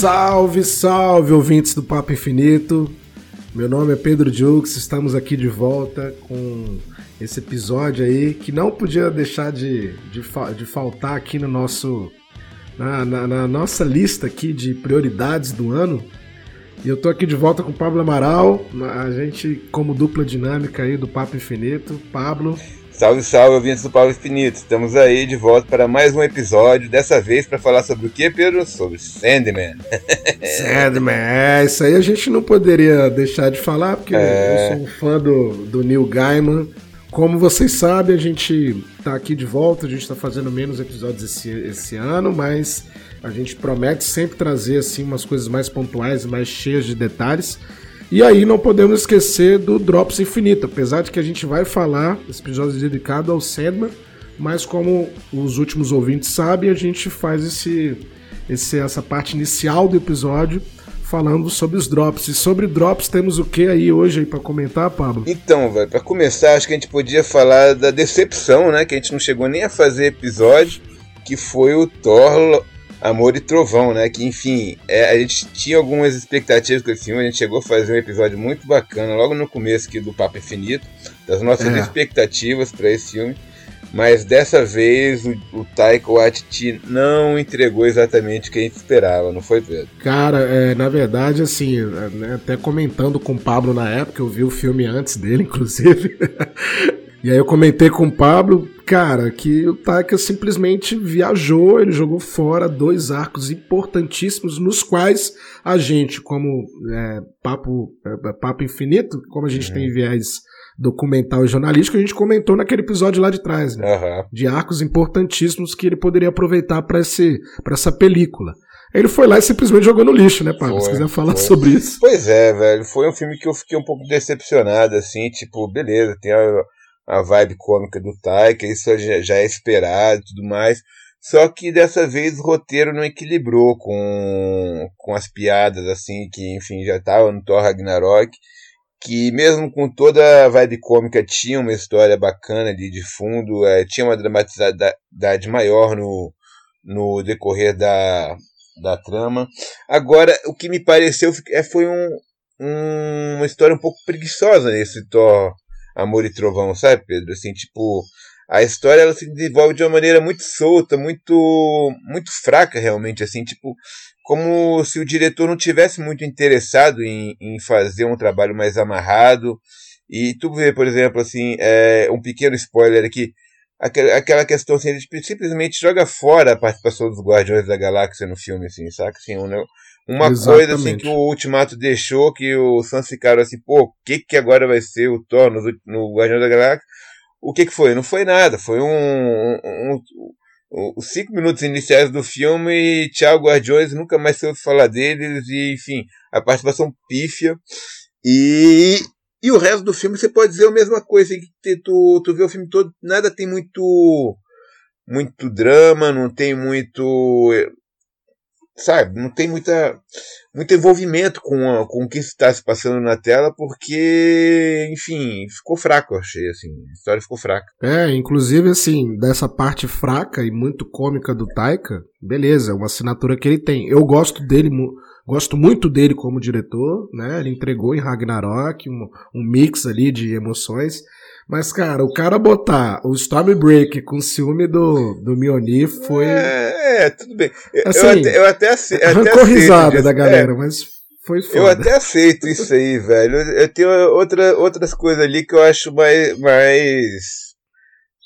Salve, salve, ouvintes do Papo Infinito. Meu nome é Pedro Jux, estamos aqui de volta com esse episódio aí que não podia deixar de, de, de faltar aqui no nosso na, na, na, nossa lista aqui de prioridades do ano. E eu tô aqui de volta com o Pablo Amaral, a gente como dupla dinâmica aí do Papo Infinito. Pablo, Salve, salve, ouvintes do Paulo Infinito. Estamos aí de volta para mais um episódio, dessa vez para falar sobre o que, Pedro? Sobre Sandman. Sandman, é, isso aí a gente não poderia deixar de falar, porque é... eu sou um fã do, do Neil Gaiman. Como vocês sabem, a gente está aqui de volta, a gente está fazendo menos episódios esse, esse ano, mas a gente promete sempre trazer assim umas coisas mais pontuais, mais cheias de detalhes. E aí não podemos esquecer do Drops Infinito, apesar de que a gente vai falar esse episódio dedicado ao Sandman, mas como os últimos ouvintes sabem, a gente faz esse, esse essa parte inicial do episódio falando sobre os drops. E sobre drops temos o que aí hoje aí para comentar, Pablo? Então, para começar, acho que a gente podia falar da decepção, né, que a gente não chegou nem a fazer episódio, que foi o Thor Amor e Trovão, né? Que enfim, é, a gente tinha algumas expectativas com esse filme, a gente chegou a fazer um episódio muito bacana logo no começo aqui do Papo Infinito, das nossas é. expectativas para esse filme. Mas dessa vez o, o Taika Waititi não entregou exatamente o que a gente esperava, não foi, Pedro? Cara, é, na verdade, assim, é, né, até comentando com o Pablo na época, eu vi o filme antes dele, inclusive. E aí eu comentei com o Pablo, cara, que o Taika simplesmente viajou, ele jogou fora dois arcos importantíssimos nos quais a gente, como é, papo, é, papo infinito, como a gente uhum. tem viés documental e jornalístico, a gente comentou naquele episódio lá de trás, né? Uhum. De arcos importantíssimos que ele poderia aproveitar para essa película. Ele foi lá e simplesmente jogou no lixo, né, Pablo? Se quiser falar foi. sobre isso. Pois é, velho. Foi um filme que eu fiquei um pouco decepcionado, assim, tipo, beleza, tem a a vibe cômica do Taika, isso já é esperado e tudo mais. Só que dessa vez o roteiro não equilibrou com, com as piadas, assim, que enfim já estavam no Thor Ragnarok. Que mesmo com toda a vibe cômica tinha uma história bacana ali de fundo, é, tinha uma dramaticidade maior no, no decorrer da, da trama. Agora, o que me pareceu é, foi um, um, uma história um pouco preguiçosa nesse Thor Amor e Trovão, sabe, Pedro? Assim, tipo, a história ela se desenvolve de uma maneira muito solta, muito muito fraca realmente, assim, tipo, como se o diretor não tivesse muito interessado em, em fazer um trabalho mais amarrado. E tu vê, por exemplo, assim, é, um pequeno spoiler aqui, aquela, questão assim, ele simplesmente joga fora a participação dos Guardiões da Galáxia no filme, assim, saca? Assim, um, uma Exatamente. coisa assim que o Ultimato deixou, que os fãs ficaram assim, pô, o que que agora vai ser o Thor no, no Guardião da Galáxia? O que que foi? Não foi nada, foi um, um, um, os cinco minutos iniciais do filme e tchau Guardiões, nunca mais se ouve falar deles e enfim, a participação pífia e e o resto do filme você pode dizer a mesma coisa, que tu, tu vê o filme todo, nada tem muito muito drama, não tem muito sabe, não tem muita, muito envolvimento com, a, com o que está se passando na tela, porque, enfim, ficou fraco, eu achei, assim, a história ficou fraca. É, inclusive, assim, dessa parte fraca e muito cômica do Taika, beleza, é uma assinatura que ele tem. Eu gosto dele, gosto muito dele como diretor, né, ele entregou em Ragnarok um, um mix ali de emoções, mas, cara, o cara botar o Stormbreaker com ciúme do, do Mjolnir foi. É, é tudo bem. Assim, eu até, eu até, eu arrancou risada da galera, é, mas foi foda. Eu até aceito isso aí, velho. Eu tenho outra, outras coisas ali que eu acho mais. mais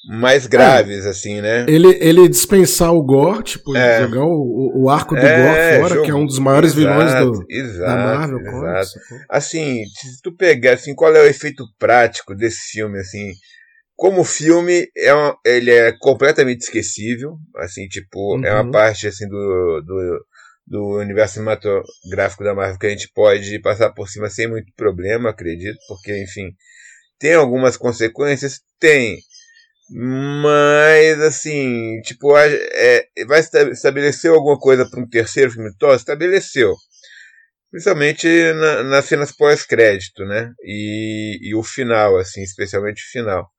mais graves, é. assim, né? Ele, ele dispensar o Gore, tipo, é. jogar o, o arco do é, Gore fora, jogo, que é um dos maiores vilões do, exato, da Marvel. Exato. assim, se tu pegar, assim, qual é o efeito prático desse filme, assim... Como filme, é uma, ele é completamente esquecível, assim, tipo, uhum. é uma uhum. parte, assim, do, do, do universo cinematográfico da Marvel que a gente pode passar por cima sem muito problema, acredito, porque, enfim, tem algumas consequências? Tem. Mas, assim, tipo, é, vai estabelecer alguma coisa para um terceiro filme de Thor? Estabeleceu. Principalmente na, nas cenas pós-crédito, né? E, e o final, assim, especialmente o final.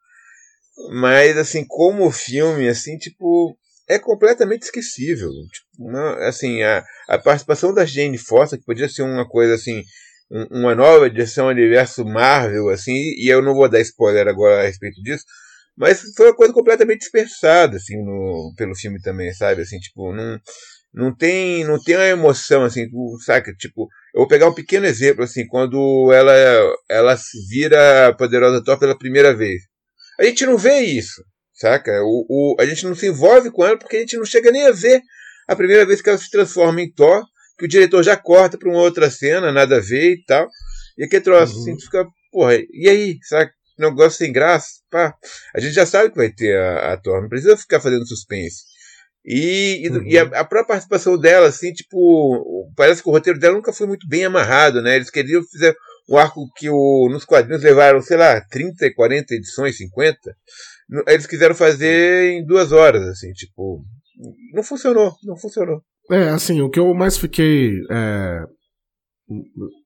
Mas, assim, como filme, assim, tipo, é completamente esquecível. Tipo, não, assim, a, a participação da Jane Foster, que podia ser uma coisa assim, um, uma nova edição do universo Marvel, assim, e eu não vou dar spoiler agora a respeito disso, mas foi uma coisa completamente dispersada, assim, no, pelo filme também, sabe? Assim, tipo, não, não tem, não tem uma emoção, assim, tu, saca? Tipo, eu vou pegar um pequeno exemplo, assim, quando ela, ela se vira poderosa Thor pela primeira vez. A gente não vê isso, saca? O, o, a gente não se envolve com ela porque a gente não chega nem a ver a primeira vez que ela se transforma em Thor, que o diretor já corta para uma outra cena, nada a ver e tal. E aquele troço, uhum. assim, fica, porra, e aí, saca? Negócio sem graça, pá. A gente já sabe que vai ter a, a Thor, não precisa ficar fazendo suspense. E, e, uhum. e a, a, própria participação dela, assim, tipo, parece que o roteiro dela nunca foi muito bem amarrado, né? Eles queriam fazer um arco que o, nos quadrinhos levaram, sei lá, 30, 40 edições, 50. Eles quiseram fazer em duas horas, assim, tipo. Não funcionou, não funcionou. É, assim, o que eu mais fiquei. É,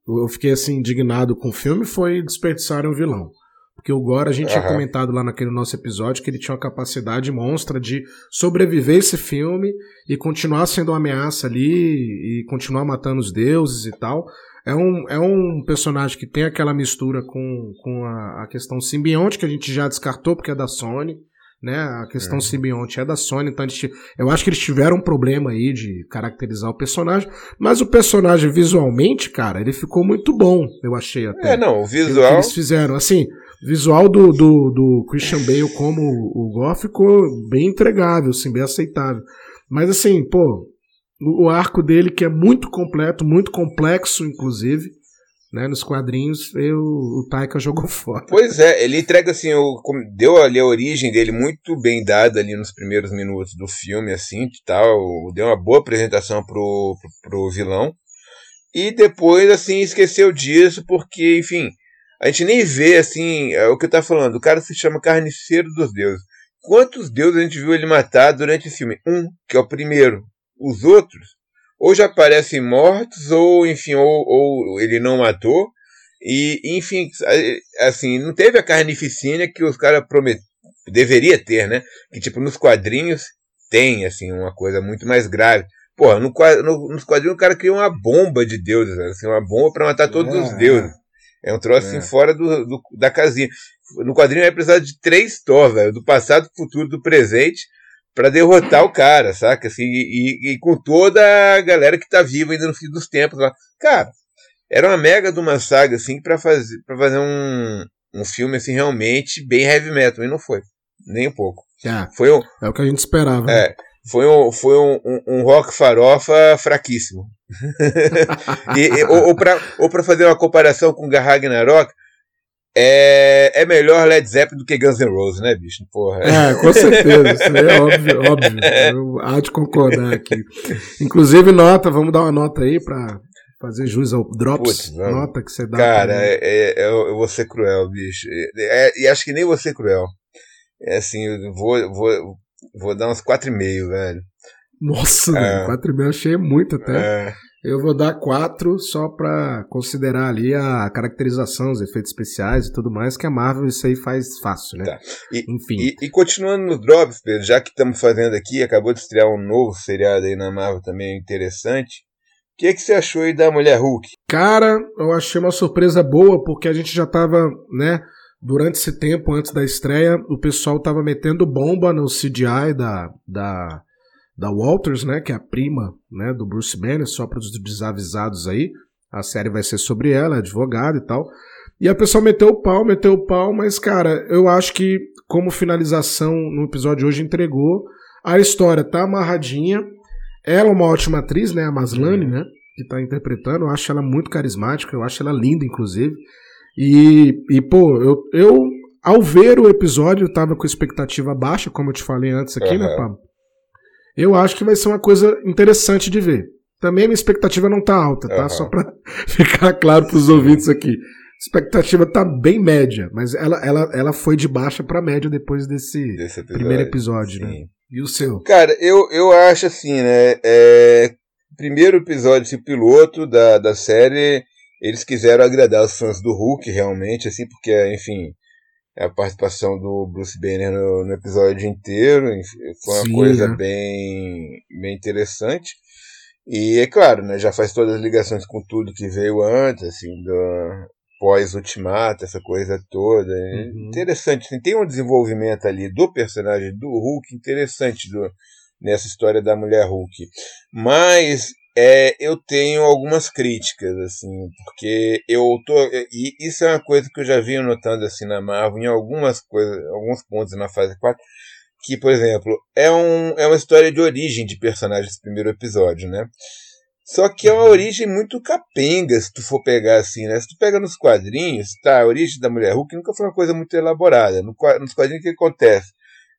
eu fiquei assim, indignado com o filme foi desperdiçar um vilão. Porque o Gore, a gente uhum. tinha comentado lá naquele nosso episódio que ele tinha uma capacidade monstra de sobreviver esse filme e continuar sendo uma ameaça ali e continuar matando os deuses e tal. É um, é um personagem que tem aquela mistura com, com a, a questão simbionte, que a gente já descartou porque é da Sony. Né? A questão é. simbionte é da Sony, então eles, eu acho que eles tiveram um problema aí de caracterizar o personagem, mas o personagem visualmente, cara, ele ficou muito bom, eu achei até. É, não, o visual. Eles fizeram, assim, visual do, do, do Christian Bale como o Gore ficou bem entregável, assim, bem aceitável. Mas assim, pô, o arco dele que é muito completo, muito complexo, inclusive, né, nos quadrinhos, eu, o Taika jogou fora. Pois é, ele entrega assim, o, deu ali a origem dele muito bem dada ali nos primeiros minutos do filme, assim, tal, deu uma boa apresentação pro, pro, pro vilão. E depois, assim, esqueceu disso, porque, enfim, a gente nem vê, assim, é o que eu tava falando, o cara se chama Carniceiro dos Deuses. Quantos deuses a gente viu ele matar durante o filme? Um, que é o primeiro. Os outros, ou já parecem mortos, ou, enfim, ou, ou ele não matou. E, enfim, assim, não teve a carnificina que os caras promet... deveria ter, né? Que, tipo, nos quadrinhos tem, assim, uma coisa muito mais grave. Porra, no, no, nos quadrinhos o cara cria uma bomba de deuses, assim, uma bomba para matar todos é, os deuses. É um troço assim, é. assim fora do, do, da casinha. No quadrinho vai precisar de três Thor, velho. Do passado, do futuro, do presente, para derrotar o cara, saca? Assim, e, e, com toda a galera que tá viva ainda no fim dos tempos lá. Cara, era uma mega de uma saga, assim, para fazer, pra fazer um, um filme, assim, realmente bem heavy metal. E não foi. Nem um pouco. É, foi um, é o que a gente esperava. É. Né? foi um, foi um, um, um rock farofa fraquíssimo. e, e, ou, ou para fazer uma comparação com Ragnarok, é, é melhor Led Zeppelin do que Guns N' Roses, né, bicho? Porra. É, com certeza. Isso é óbvio, óbvio. Eu há de concordar aqui. Inclusive, nota, vamos dar uma nota aí pra fazer jus ao Drops. Putz, nota que você dá. Cara, é, é, eu, eu vou ser cruel, bicho. É, e acho que nem vou ser cruel. É assim, eu vou, vou, Vou dar uns 4,5, velho. Nossa, é. 4,5 eu achei muito até. É. Eu vou dar 4 só pra considerar ali a caracterização, os efeitos especiais e tudo mais, que a Marvel isso aí faz fácil, né? Tá. E, Enfim. E, e, continuando no Drops, Pedro, já que estamos fazendo aqui, acabou de estrear um novo seriado aí na Marvel também interessante. O que, é que você achou aí da Mulher Hulk? Cara, eu achei uma surpresa boa, porque a gente já tava, né? durante esse tempo antes da estreia, o pessoal estava metendo bomba no CGI da, da, da Walters, né, que é a prima né, do Bruce Banner, só para os desavisados aí. A série vai ser sobre ela, advogada e tal. E a pessoa meteu o pau, meteu o pau, mas, cara, eu acho que, como finalização no episódio de hoje, entregou. A história tá amarradinha. Ela é uma ótima atriz, né? A Maslany, né? Que tá interpretando. Eu acho ela muito carismática, eu acho ela linda, inclusive. E, e pô, eu, eu, ao ver o episódio, eu tava com expectativa baixa, como eu te falei antes aqui, uhum. né, Pablo? Eu acho que vai ser uma coisa interessante de ver. Também a minha expectativa não tá alta, tá? Uhum. Só pra ficar claro pros ouvintes aqui. A expectativa tá bem média, mas ela, ela, ela foi de baixa para média depois desse, desse episódio, primeiro episódio, né? sim. né? E o seu? Cara, eu, eu acho assim, né? É, primeiro episódio, esse piloto da, da série, eles quiseram agradar os fãs do Hulk, realmente, assim, porque, enfim, a participação do Bruce Banner no, no episódio inteiro. Foi uma Sim, coisa é. bem, bem interessante. E é claro, né, já faz todas as ligações com tudo que veio antes, assim, do pós-ultimato, essa coisa toda. Uhum. Interessante, assim, tem um desenvolvimento ali do personagem do Hulk interessante do, nessa história da mulher Hulk. Mas é, eu tenho algumas críticas, assim, porque eu tô. E isso é uma coisa que eu já vinha notando assim na Marvel, em algumas coisas, alguns pontos na fase 4, que, por exemplo, é, um, é uma história de origem de personagens do primeiro episódio, né? Só que é uma uhum. origem muito capenga, se tu for pegar assim, né? Se tu pega nos quadrinhos, tá? A origem da Mulher Hulk nunca foi uma coisa muito elaborada. No, nos quadrinhos, o que acontece?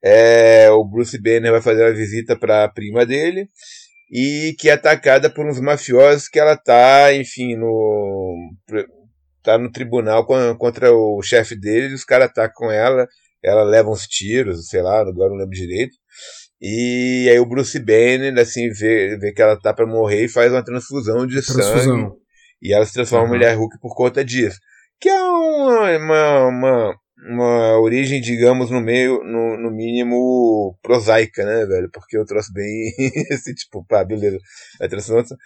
É, o Bruce Banner vai fazer uma visita para a prima dele e que é atacada por uns mafiosos que ela tá, enfim, no tá no tribunal contra o chefe dele, os caras atacam ela ela leva uns tiros, sei lá, agora não lembro direito. E aí o Bruce Banner, assim, vê, vê que ela tá pra morrer e faz uma transfusão de transfusão. sangue. E ela se transforma uhum. em mulher Hulk por conta disso. Que é uma, uma, uma, uma origem, digamos, no meio, no, no mínimo, prosaica, né, velho? Porque eu trouxe bem esse tipo, pá, beleza. Transformação.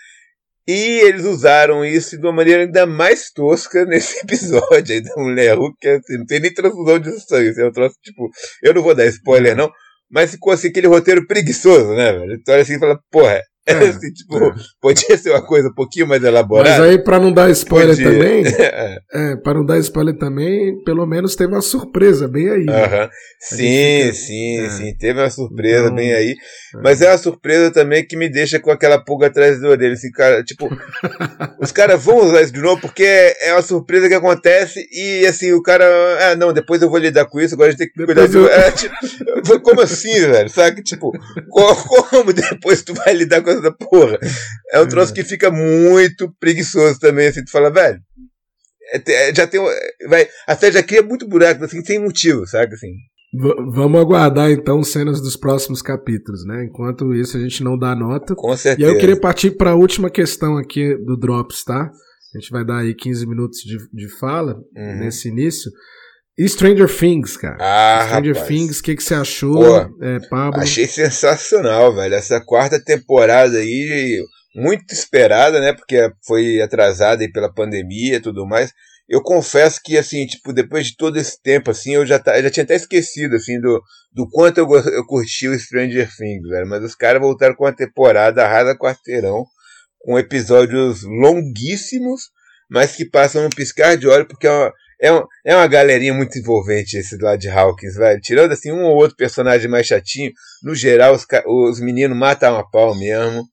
E eles usaram isso de uma maneira ainda mais tosca nesse episódio aí da Mulher Hulk, que assim, não tem nem transfusão de sangue. Assim, é troço, tipo, eu não vou dar spoiler, não, mas ficou assim aquele roteiro preguiçoso, né, velho? Tu olha assim e fala, porra, é, assim, tipo, é. podia ser uma coisa um pouquinho mais elaborada. Mas aí, pra não dar spoiler podia. também, é. é, pra não dar spoiler também, pelo menos teve uma surpresa bem aí. Né? Uh -huh. Sim, fica... sim, é. sim, teve uma surpresa então, bem aí. É. Mas é uma surpresa também que me deixa com aquela pulga atrás da orelha. Assim, cara, tipo, os caras vão usar isso de novo porque é uma surpresa que acontece e assim, o cara, ah, não, depois eu vou lidar com isso, agora a gente tem que cuidar de. Eu... É, tipo, como assim, velho? Sabe? Tipo, como depois tu vai lidar com da porra. É um troço é. que fica muito preguiçoso também, assim, tu fala, velho. É, é já tem. Vai, a série já cria muito buraco, assim, sem motivo, sabe? Assim. V vamos aguardar então cenas dos próximos capítulos, né? Enquanto isso a gente não dá nota. Com certeza. E aí eu queria partir para a última questão aqui do Drops, tá? A gente vai dar aí 15 minutos de, de fala uhum. nesse início. E Stranger Things, cara. Ah, Stranger rapaz. Things, o que, que você achou, é, Pablo? Achei sensacional, velho. Essa quarta temporada aí, muito esperada, né? Porque foi atrasada aí pela pandemia e tudo mais. Eu confesso que, assim, tipo, depois de todo esse tempo, assim, eu já, tá, eu já tinha até esquecido, assim, do, do quanto eu, eu curti o Stranger Things, velho. Mas os caras voltaram com a temporada arrasa quarteirão, com episódios longuíssimos, mas que passam um piscar de olho, porque é uma é, um, é uma galerinha muito envolvente esse lá de Hawkins, velho. Tirando assim um ou outro personagem mais chatinho, no geral os, os meninos matam a pau mesmo.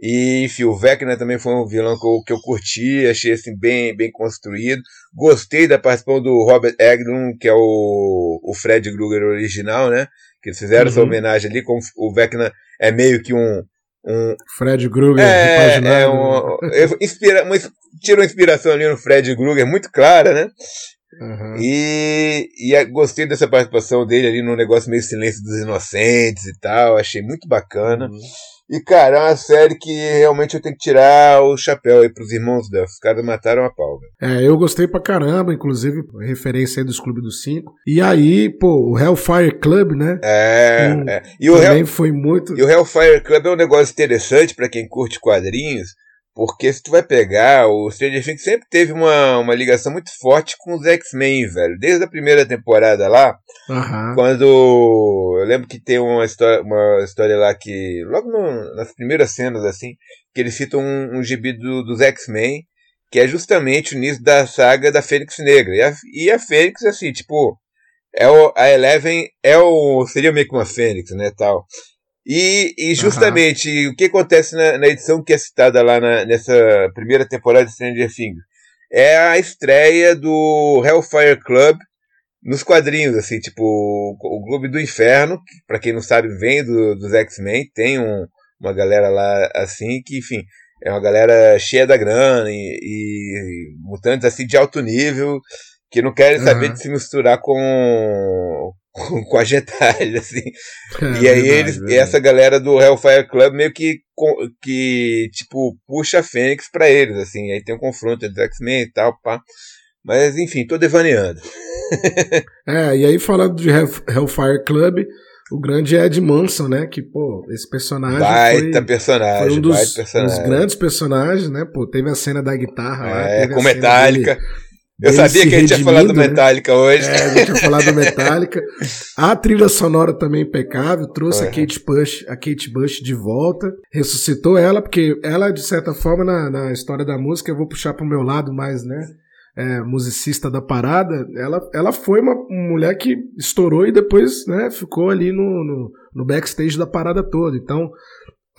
E, enfim, o Vecna também foi um vilão que eu, que eu curti, achei assim bem, bem construído. Gostei da participação do Robert Englund, que é o, o Fred Krueger original, né? Que eles fizeram uhum. essa homenagem ali, como o Vecna é meio que um. um Fred Krueger, é, é um, inspira, uma inspiração ali no Fred Krueger, muito clara, né? Uhum. E, e gostei dessa participação dele ali no negócio meio Silêncio dos Inocentes e tal. Achei muito bacana. Uhum. E, cara, é uma série que realmente eu tenho que tirar o chapéu aí pros irmãos Duff. Os caras mataram a pau, velho. É, eu gostei pra caramba, inclusive, referência aí dos Clubes dos Cinco. E aí, pô, o Hellfire Club, né? É, um, é. E o também Hell... foi muito. E o Hellfire Club é um negócio interessante para quem curte quadrinhos porque se tu vai pegar, o Stranger Things sempre teve uma, uma ligação muito forte com os X-Men, velho. Desde a primeira temporada lá, uhum. quando. Eu lembro que tem uma história, uma história lá que. Logo no, nas primeiras cenas, assim, que eles citam um, um gibi do, dos X-Men, que é justamente o início da saga da Fênix Negra. E a, e a Fênix, assim, tipo. É o, a Eleven é o. seria meio que uma Fênix, né? Tal. E, e justamente uhum. o que acontece na, na, edição que é citada lá na, nessa primeira temporada de Stranger Things é a estreia do Hellfire Club nos quadrinhos, assim, tipo o, Clube do Inferno, que para quem não sabe vem do, dos X-Men, tem um, uma galera lá assim que, enfim, é uma galera cheia da grana e, e mutantes assim de alto nível que não querem saber uhum. de se misturar com com, a Getalha, assim. É, e aí verdade, eles, verdade. essa galera do Hellfire Club meio que, que tipo, puxa a Fênix pra eles, assim. Aí tem um confronto entre X-Men e tal, pá. Mas enfim, tô devaneando. é, e aí falando de Hellfire Club, o grande Ed Manson, né? Que, pô, esse personagem. Baita foi, personagem, foi um dos, personagem. dos, grandes personagens, né? Pô, teve a cena da guitarra é, lá. com Metallica. Dele, eu sabia que a gente ia falar do? Metallica né? hoje. É, a gente ia falar do Metallica. A trilha sonora também impecável, trouxe a Kate Bush, a Kate Bush de volta, ressuscitou ela, porque ela, de certa forma, na, na história da música, eu vou puxar pro meu lado mais, né? É, musicista da parada, ela, ela foi uma mulher que estourou e depois né, ficou ali no, no, no backstage da parada toda. Então,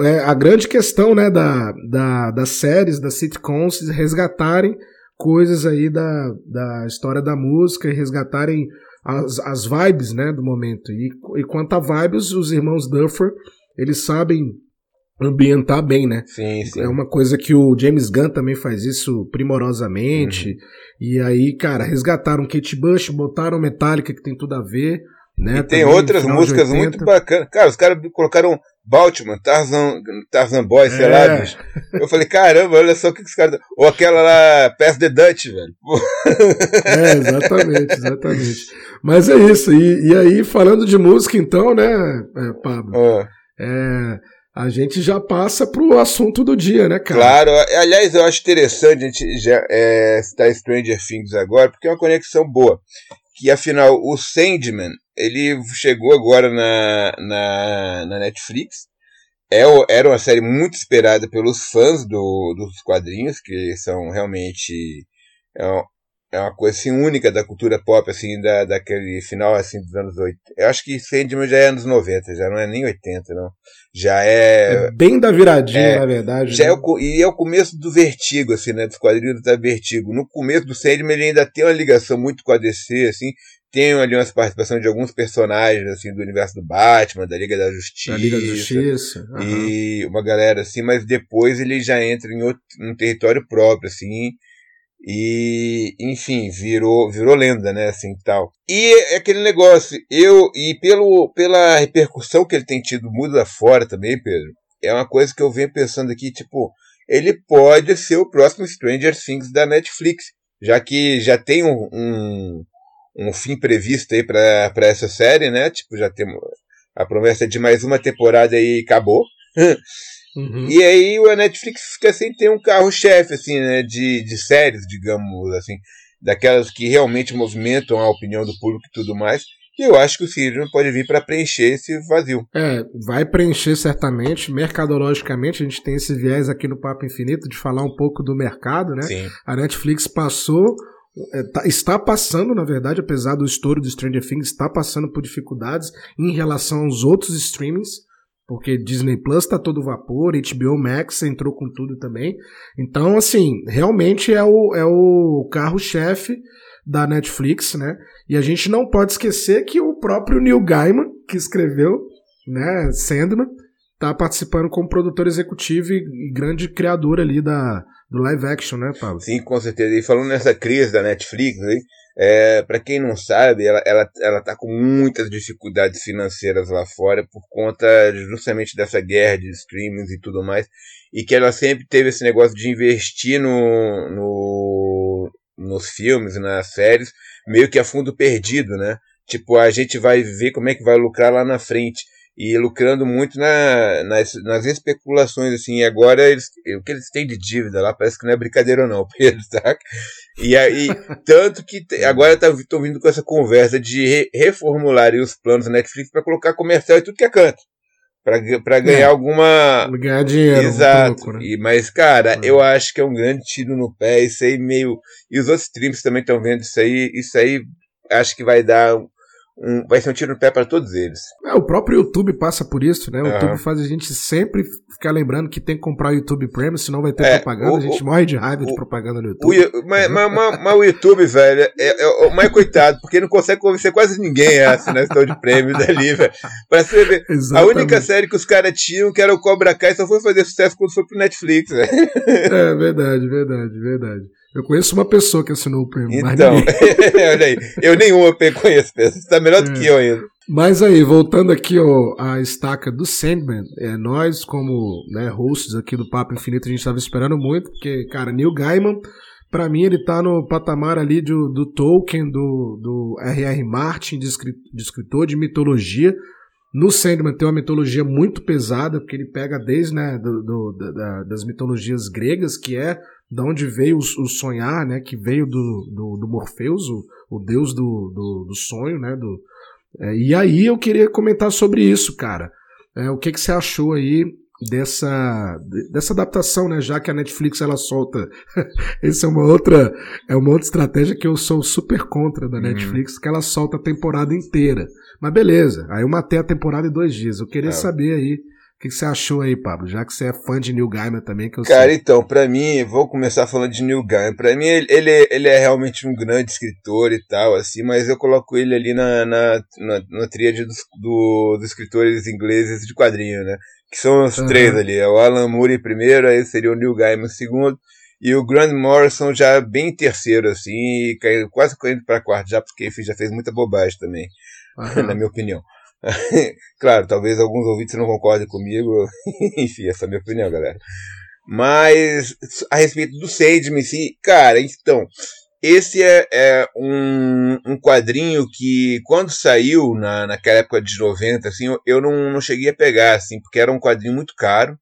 é, a grande questão né, da, da, das séries, das sitcoms, resgatarem coisas aí da, da história da música e resgatarem as, as vibes, né, do momento. E, e quanto a vibes, os irmãos Duffer, eles sabem ambientar bem, né? Sim, sim. É uma coisa que o James Gunn também faz isso primorosamente. Uhum. E aí, cara, resgataram Kate Bush, botaram Metallica, que tem tudo a ver. Né, e tem outras músicas muito bacanas. Cara, os caras colocaram Baltimore, Tarzan, Tarzan Boy, sei é. lá, bicho. Eu falei, caramba, olha só o que, que os caras. Ou aquela lá, Pass the Dutch, velho. É, exatamente, exatamente. Mas é isso. E, e aí, falando de música, então, né, é, Pablo? Ah. É, a gente já passa pro assunto do dia, né, cara? Claro. Aliás, eu acho interessante a gente já é, citar Stranger Things agora, porque é uma conexão boa. Que afinal, o Sandman, ele chegou agora na, na, na Netflix. É, era uma série muito esperada pelos fãs do, dos quadrinhos, que são realmente. É, é uma coisa assim, única da cultura pop, assim, da, daquele final assim, dos anos 80. Eu acho que Sandman já é anos 90, já não é nem 80, não. Já é. é bem da viradinha, é, na verdade. Já né? é o, e é o começo do Vertigo, assim, né? Dos quadrinhos da Vertigo. No começo do Sandman ele ainda tem uma ligação muito com a DC, assim. Tem ali umas participações de alguns personagens, assim, do universo do Batman, da Liga da Justiça. Da Liga da Justiça. Uhum. E uma galera assim, mas depois ele já entra em outro, um território próprio, assim e, enfim, virou, virou lenda, né, assim, tal. E é aquele negócio, eu, e pelo, pela repercussão que ele tem tido mundo afora também, Pedro, é uma coisa que eu venho pensando aqui, tipo, ele pode ser o próximo Stranger Things da Netflix, já que já tem um, um, um fim previsto aí para essa série, né, tipo, já tem a promessa de mais uma temporada aí acabou. Uhum. E aí a Netflix fica sem ter um carro-chefe, assim, né, de, de séries, digamos assim, daquelas que realmente movimentam a opinião do público e tudo mais. E eu acho que o Sirius pode vir para preencher esse vazio. É, vai preencher certamente. Mercadologicamente, a gente tem esse viés aqui no Papo Infinito de falar um pouco do mercado, né? Sim. A Netflix passou é, tá, está passando, na verdade, apesar do estouro do Stranger Things, está passando por dificuldades em relação aos outros streamings porque Disney Plus tá todo vapor, HBO Max entrou com tudo também. Então, assim, realmente é o, é o carro-chefe da Netflix, né? E a gente não pode esquecer que o próprio Neil Gaiman, que escreveu, né, Sandman, tá participando como produtor executivo e, grande criador ali da, do live action, né, Pablo? Sim, com certeza. E falando nessa crise da Netflix, aí, é, para quem não sabe, ela, ela, ela tá com muitas dificuldades financeiras lá fora por conta justamente dessa guerra de streamings e tudo mais. E que ela sempre teve esse negócio de investir no, no, nos filmes, nas séries, meio que a fundo perdido, né? Tipo, a gente vai ver como é que vai lucrar lá na frente e lucrando muito na, nas, nas especulações, assim, e agora eles, o que eles têm de dívida lá parece que não é brincadeira não, Pedro, saca? E aí, tanto que agora estão tá, vindo com essa conversa de re, reformular os planos da Netflix para colocar comercial e tudo que é canto. Para ganhar é, alguma. Ganhar dinheiro. Exato. Pouco, né? e, mas, cara, é. eu acho que é um grande tiro no pé. Isso aí meio. E os outros streams também estão vendo isso aí. Isso aí acho que vai dar um, vai ser um tiro no pé para todos eles. É, o próprio YouTube passa por isso, né? O uhum. YouTube faz a gente sempre ficar lembrando que tem que comprar o YouTube Premium, senão vai ter é, propaganda. O, a gente o, morre de raiva o, de propaganda no YouTube. Mas, mas, mas, mas, o YouTube, velho, é, é, é mais coitado, porque não consegue convencer quase ninguém a assinação de prêmio dali, velho. Pra você ver, a única série que os caras tinham, que era o Cobra Kai, só foi fazer sucesso quando foi pro Netflix, velho. É verdade, verdade, verdade. Eu conheço uma pessoa que assinou o prêmio. Então, olha aí. Eu nenhuma conheço, você está melhor do é. que eu ainda. Mas aí, voltando aqui ó, à estaca do Sandman, é, nós, como né, hosts aqui do Papo Infinito, a gente estava esperando muito, porque, cara, Neil Gaiman, para mim ele tá no patamar ali do, do Tolkien, do, do R.R. Martin, de, de escritor de mitologia. No Sandman tem uma mitologia muito pesada, porque ele pega desde né, do, do, da, das mitologias gregas, que é da onde veio o, o, sonhar, né, que veio do, do, do Morpheus, o, o deus do, do, do sonho, né, do, é, e aí eu queria comentar sobre isso, cara. É, o que, que você achou aí dessa, dessa adaptação, né? Já que a Netflix ela solta. Essa é uma outra é uma outra estratégia que eu sou super contra da uhum. Netflix, que ela solta a temporada inteira. Mas beleza, aí eu matei a temporada em dois dias. Eu queria é. saber aí o que, você achou aí, Pablo? Já que você é fã de Neil Gaiman também, que eu Cara, sei. então, para mim, vou começar falando de Neil Gaiman. Para mim, ele, ele, ele, é realmente um grande escritor e tal, assim, mas eu coloco ele ali na, na, na, na tríade dos, do, dos escritores ingleses de quadrinho, né? Que são os uhum. três ali. É o Alan Moore primeiro, aí seria o Neil Gaiman segundo, e o Grant Morrison já bem terceiro, assim, quase caindo para quarto, já porque já fez muita bobagem também, uhum. na minha opinião. claro, talvez alguns ouvintes não concordem comigo. Enfim, essa é a minha opinião, galera. Mas a respeito do Sandman em si, cara, então, esse é, é um, um, quadrinho que quando saiu na, naquela época de 90, assim, eu, eu não, não cheguei a pegar, assim, porque era um quadrinho muito caro.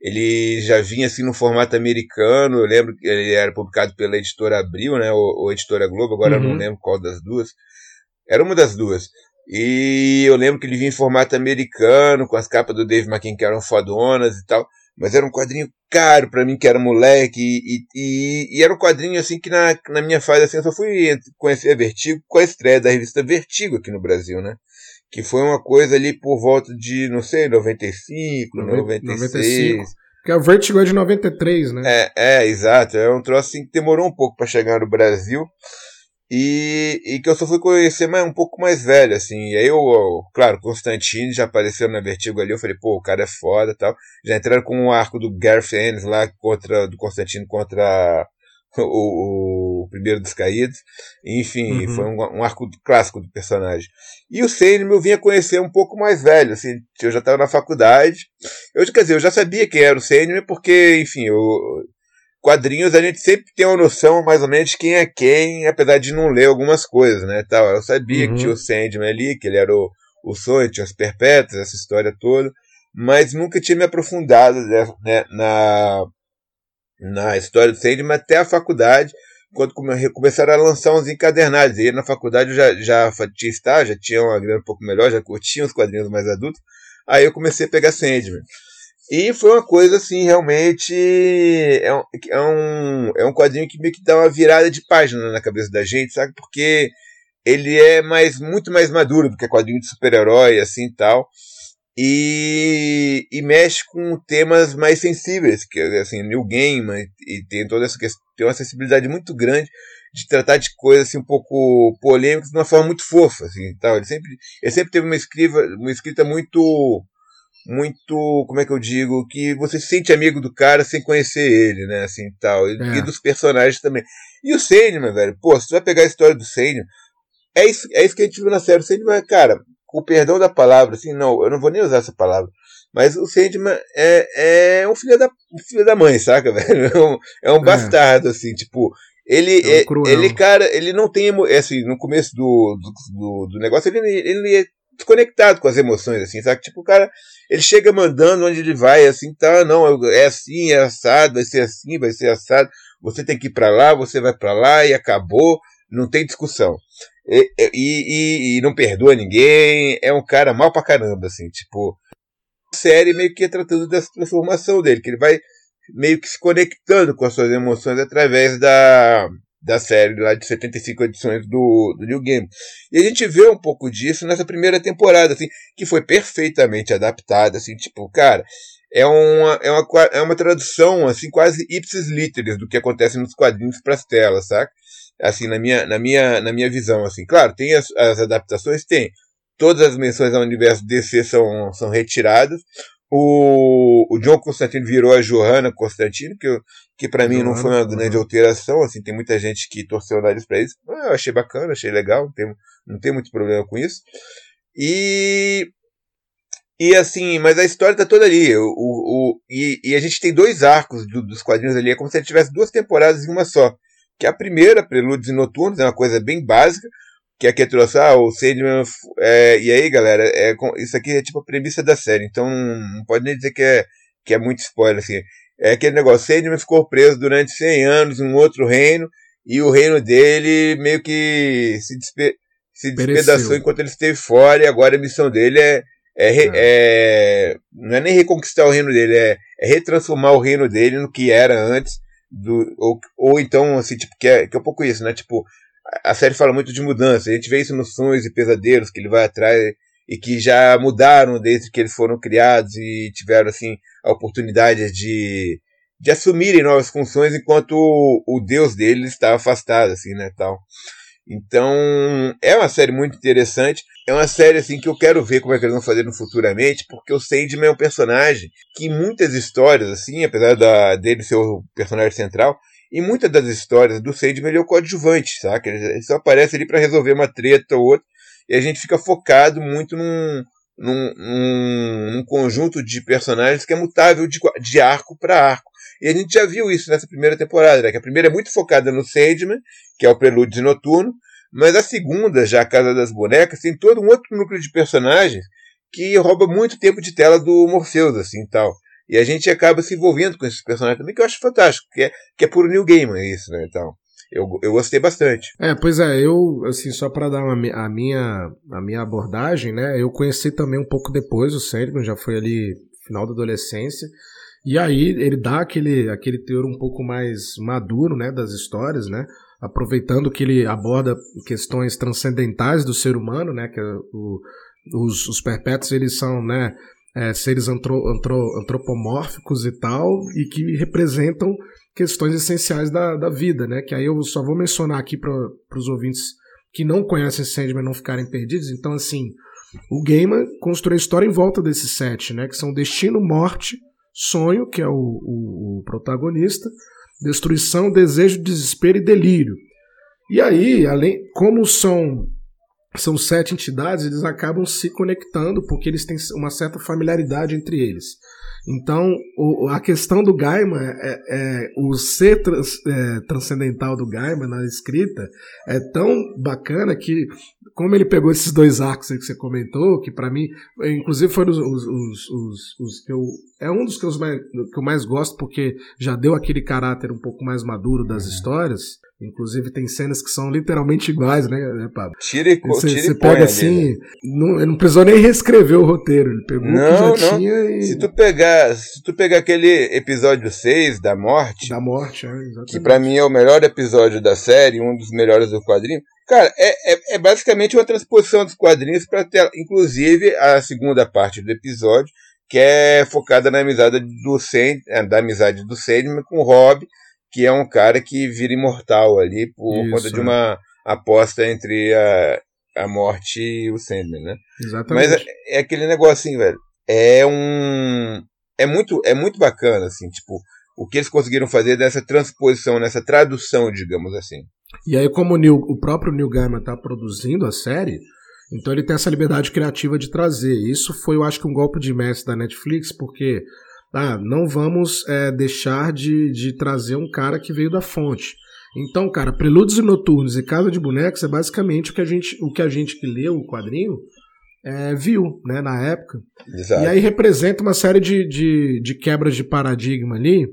Ele já vinha assim no formato americano, eu lembro que ele era publicado pela editora Abril, né, ou, ou editora Globo, agora uhum. eu não uhum. lembro qual das duas. Era uma das duas. E eu lembro que ele vinha em formato americano, com as capas do Dave McKean que eram fodonas e tal. Mas era um quadrinho caro para mim, que era moleque. E, e, e, era um quadrinho assim que na, na minha fase assim, eu só fui conhecer a Vertigo com a estreia da revista Vertigo aqui no Brasil, né? Que foi uma coisa ali por volta de, não sei, 95, 96. 95. Porque a Vertigo é de 93, né? É, é, exato. É um troço assim que demorou um pouco para chegar no Brasil. E, e que eu só fui conhecer mais, um pouco mais velho, assim. E aí eu, claro, Constantine já apareceu na Vertigo ali, eu falei, pô, o cara é foda e tal. Já entraram com o um arco do Gareth Ennis lá contra, do Constantine contra o, o, primeiro dos caídos. Enfim, uhum. foi um, um, arco clássico do personagem. E o Sandman eu vinha conhecer um pouco mais velho, assim, eu já estava na faculdade. Eu, quer dizer, eu já sabia quem era o Sandman porque, enfim, eu, quadrinhos a gente sempre tem uma noção mais ou menos de quem é quem, apesar de não ler algumas coisas, né? Tal. Eu sabia uhum. que tinha o Sandman ali, que ele era o, o sonho, tinha as perpétuas, essa história toda, mas nunca tinha me aprofundado né, né na, na história do Sandman até a faculdade, quando começaram a lançar uns encadernados. E na faculdade eu já, já tinha estágio, já tinha uma grana um pouco melhor, já curtia os quadrinhos mais adultos. Aí eu comecei a pegar Sandman. E foi uma coisa assim, realmente. É um, é um, é um quadrinho que meio que dá uma virada de página na cabeça da gente, sabe? Porque ele é mais, muito mais maduro do que quadrinho de super-herói, assim tal. E, e mexe com temas mais sensíveis, que assim, New Gaiman, e tem toda essa questão, tem uma sensibilidade muito grande de tratar de coisas assim, um pouco polêmicas de uma forma muito fofa, assim, tal. Ele sempre, ele sempre teve uma uma escrita muito muito, como é que eu digo, que você se sente amigo do cara sem conhecer ele, né, assim, tal, e, é. e dos personagens também. E o Sandman, velho, pô, se tu vai pegar a história do Sandman, é isso, é isso que a gente viu na série, o Sandman, cara, com o perdão da palavra, assim, não, eu não vou nem usar essa palavra, mas o Sandman é, é um filho da, um filho da mãe, saca, velho? É um, é um é. bastardo, assim, tipo, ele, é um é, ele, cara, ele não tem, assim, no começo do, do, do negócio, ele, ele desconectado com as emoções, assim, sabe? Tipo, o cara, ele chega mandando onde ele vai, assim, tá, não, é assim, é assado, vai ser assim, vai ser assado, você tem que ir para lá, você vai para lá e acabou, não tem discussão. E, e, e, e, não perdoa ninguém, é um cara mal pra caramba, assim, tipo, série meio que é tratando dessa transformação dele, que ele vai meio que se conectando com as suas emoções através da, da série lá de 75 edições do, do New Game. E a gente vê um pouco disso nessa primeira temporada, assim, que foi perfeitamente adaptada, assim, tipo, cara, é uma, é uma, é uma tradução, assim, quase ipsis literis do que acontece nos quadrinhos para as telas, saca? Assim, na minha, na minha, na minha visão, assim. Claro, tem as, as adaptações, tem. Todas as menções ao universo DC são, são retiradas. O, o John Constantino virou a Johanna Constantino, que, que para mim não foi uma grande alteração, assim, tem muita gente que torceu o nariz pra isso. Ah, eu achei bacana, achei legal, não tem, não tem muito problema com isso. E e assim, mas a história tá toda ali. O, o, e, e a gente tem dois arcos do, dos quadrinhos ali. É como se ele tivesse duas temporadas em uma só. que a primeira, Prelúdios e Noturnos, é uma coisa bem básica, que aqui trouxe, ah, o Sandman, é, e aí galera, é, isso aqui é tipo a premissa da série, então não pode nem dizer que é, que é muito spoiler, assim, é aquele negócio, Sandman ficou preso durante 100 anos em um outro reino, e o reino dele meio que se, despe se despedaçou enquanto ele esteve fora, e agora a missão dele é, é, é. é, não é nem reconquistar o reino dele, é, é retransformar o reino dele no que era antes, do, ou, ou então, assim, tipo, que é, que é um pouco isso, né? Tipo, a série fala muito de mudança, a gente vê isso nos sonhos e pesadelos que ele vai atrás e que já mudaram desde que eles foram criados e tiveram, assim, a oportunidade de, de assumirem novas funções enquanto o, o deus deles está afastado, assim, né, tal. Então, é uma série muito interessante. É uma série assim que eu quero ver como é que eles vão fazer no futuramente, porque o Sandman é um personagem que muitas histórias assim, apesar da, dele ser o personagem central, em muitas das histórias do Sandman ele é o coadjuvante, saca? Ele só aparece ali para resolver uma treta ou outra, e a gente fica focado muito num, num, num, num conjunto de personagens que é mutável de, de arco para arco. E a gente já viu isso nessa primeira temporada, né? Que a primeira é muito focada no Sandman, que é o prelúdio noturno, mas a segunda, já a Casa das Bonecas, tem todo um outro núcleo de personagens que rouba muito tempo de tela do Morpheus, assim, tal. E a gente acaba se envolvendo com esses personagens também, que eu acho fantástico, que é, que é puro New Game, é isso, né, então. Eu, eu gostei bastante. É, pois é, eu, assim, só para dar uma, a, minha, a minha abordagem, né, eu conheci também um pouco depois o Sandman, já foi ali final da adolescência, e aí ele dá aquele, aquele teor um pouco mais maduro, né, das histórias, né, aproveitando que ele aborda questões transcendentais do ser humano, né, que é o, os, os perpétuos eles são, né, é, seres antro, antro, antropomórficos e tal, e que representam questões essenciais da, da vida, né, que aí eu só vou mencionar aqui para os ouvintes que não conhecem Sandman não ficarem perdidos, então assim, o Gaiman construiu a história em volta desses sete, né, que são destino, morte, sonho, que é o, o, o protagonista, destruição, desejo, desespero e delírio. E aí, além, como são são sete entidades, eles acabam se conectando porque eles têm uma certa familiaridade entre eles. Então, o, a questão do Gaiman, é, é, o ser trans, é, transcendental do Gaiman na escrita é tão bacana que como ele pegou esses dois arcos que você comentou, que para mim, inclusive foram os, os, os, os, que eu. É um dos que eu, mais, que eu mais gosto, porque já deu aquele caráter um pouco mais maduro das histórias. Inclusive tem cenas que são literalmente iguais, né, né Pablo? Tira e Você, tira você pega assim, né? não, ele não precisou nem reescrever o roteiro, ele pegou não, o que já não. tinha e... Se tu pegar, se tu pegar aquele episódio 6 da morte, da morte, é, exatamente. que para mim é o melhor episódio da série, um dos melhores do quadrinho, Cara, é, é, é, basicamente uma transposição dos quadrinhos para tela. Inclusive, a segunda parte do episódio, que é focada na amizade do Sand, é, da amizade do Sandman com o Rob, que é um cara que vira imortal ali por Isso, conta de uma aposta entre a, a morte e o Sandman, né? Exatamente. Mas é, é aquele negócio assim, velho. É um. É muito, é muito bacana, assim, tipo, o que eles conseguiram fazer dessa transposição, nessa tradução, digamos assim. E aí, como o, Neil, o próprio Neil Gaiman está produzindo a série, então ele tem essa liberdade criativa de trazer. Isso foi, eu acho que, um golpe de mestre da Netflix, porque ah, não vamos é, deixar de, de trazer um cara que veio da fonte. Então, cara, Prelúdios e Noturnos e Casa de Bonecos é basicamente o que a gente, o que, a gente que leu o quadrinho é, viu né, na época. Exato. E aí representa uma série de, de, de quebras de paradigma ali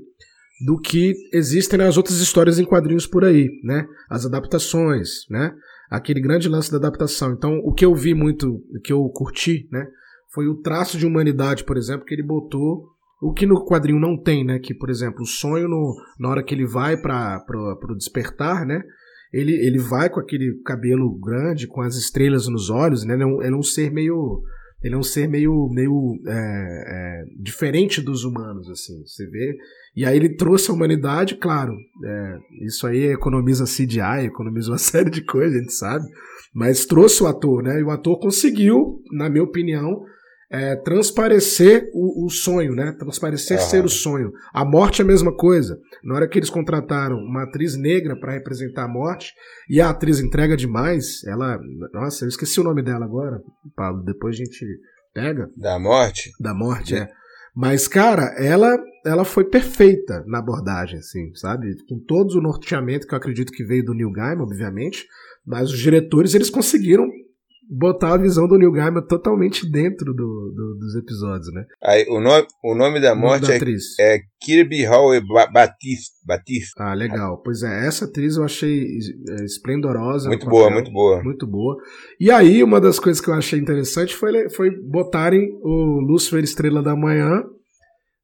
do que existem nas outras histórias em quadrinhos por aí, né? As adaptações, né? Aquele grande lance da adaptação. Então, o que eu vi muito, o que eu curti, né? Foi o traço de humanidade, por exemplo, que ele botou o que no quadrinho não tem, né? Que, por exemplo, o sonho, no, na hora que ele vai para o despertar, né? Ele, ele vai com aquele cabelo grande, com as estrelas nos olhos, né? Ele é um, ele é um ser meio ele é um ser meio, meio é, é, diferente dos humanos, assim, você vê. E aí ele trouxe a humanidade, claro, é, isso aí economiza CGI, economiza uma série de coisas, a gente sabe, mas trouxe o ator, né? E o ator conseguiu, na minha opinião, é, transparecer o, o, sonho, né? Transparecer ah. ser o sonho. A morte é a mesma coisa. Na hora que eles contrataram uma atriz negra para representar a morte, e a atriz entrega demais, ela. Nossa, eu esqueci o nome dela agora, Pablo. Depois a gente pega. Da morte? Da morte, é. é. Mas, cara, ela ela foi perfeita na abordagem, assim, sabe? Com todo o norteamento que eu acredito que veio do Neil Gaiman, obviamente, mas os diretores, eles conseguiram botar a visão do Neil Gaiman totalmente dentro do, do, dos episódios, né? Aí, o, nome, o nome da morte da é, é Kirby Howell Batista. Batista. Ah, legal. Pois é, essa atriz eu achei é, esplendorosa. Muito boa, papel, muito boa. Muito boa. E aí, uma das coisas que eu achei interessante foi, foi botarem o Lúcifer Estrela da Manhã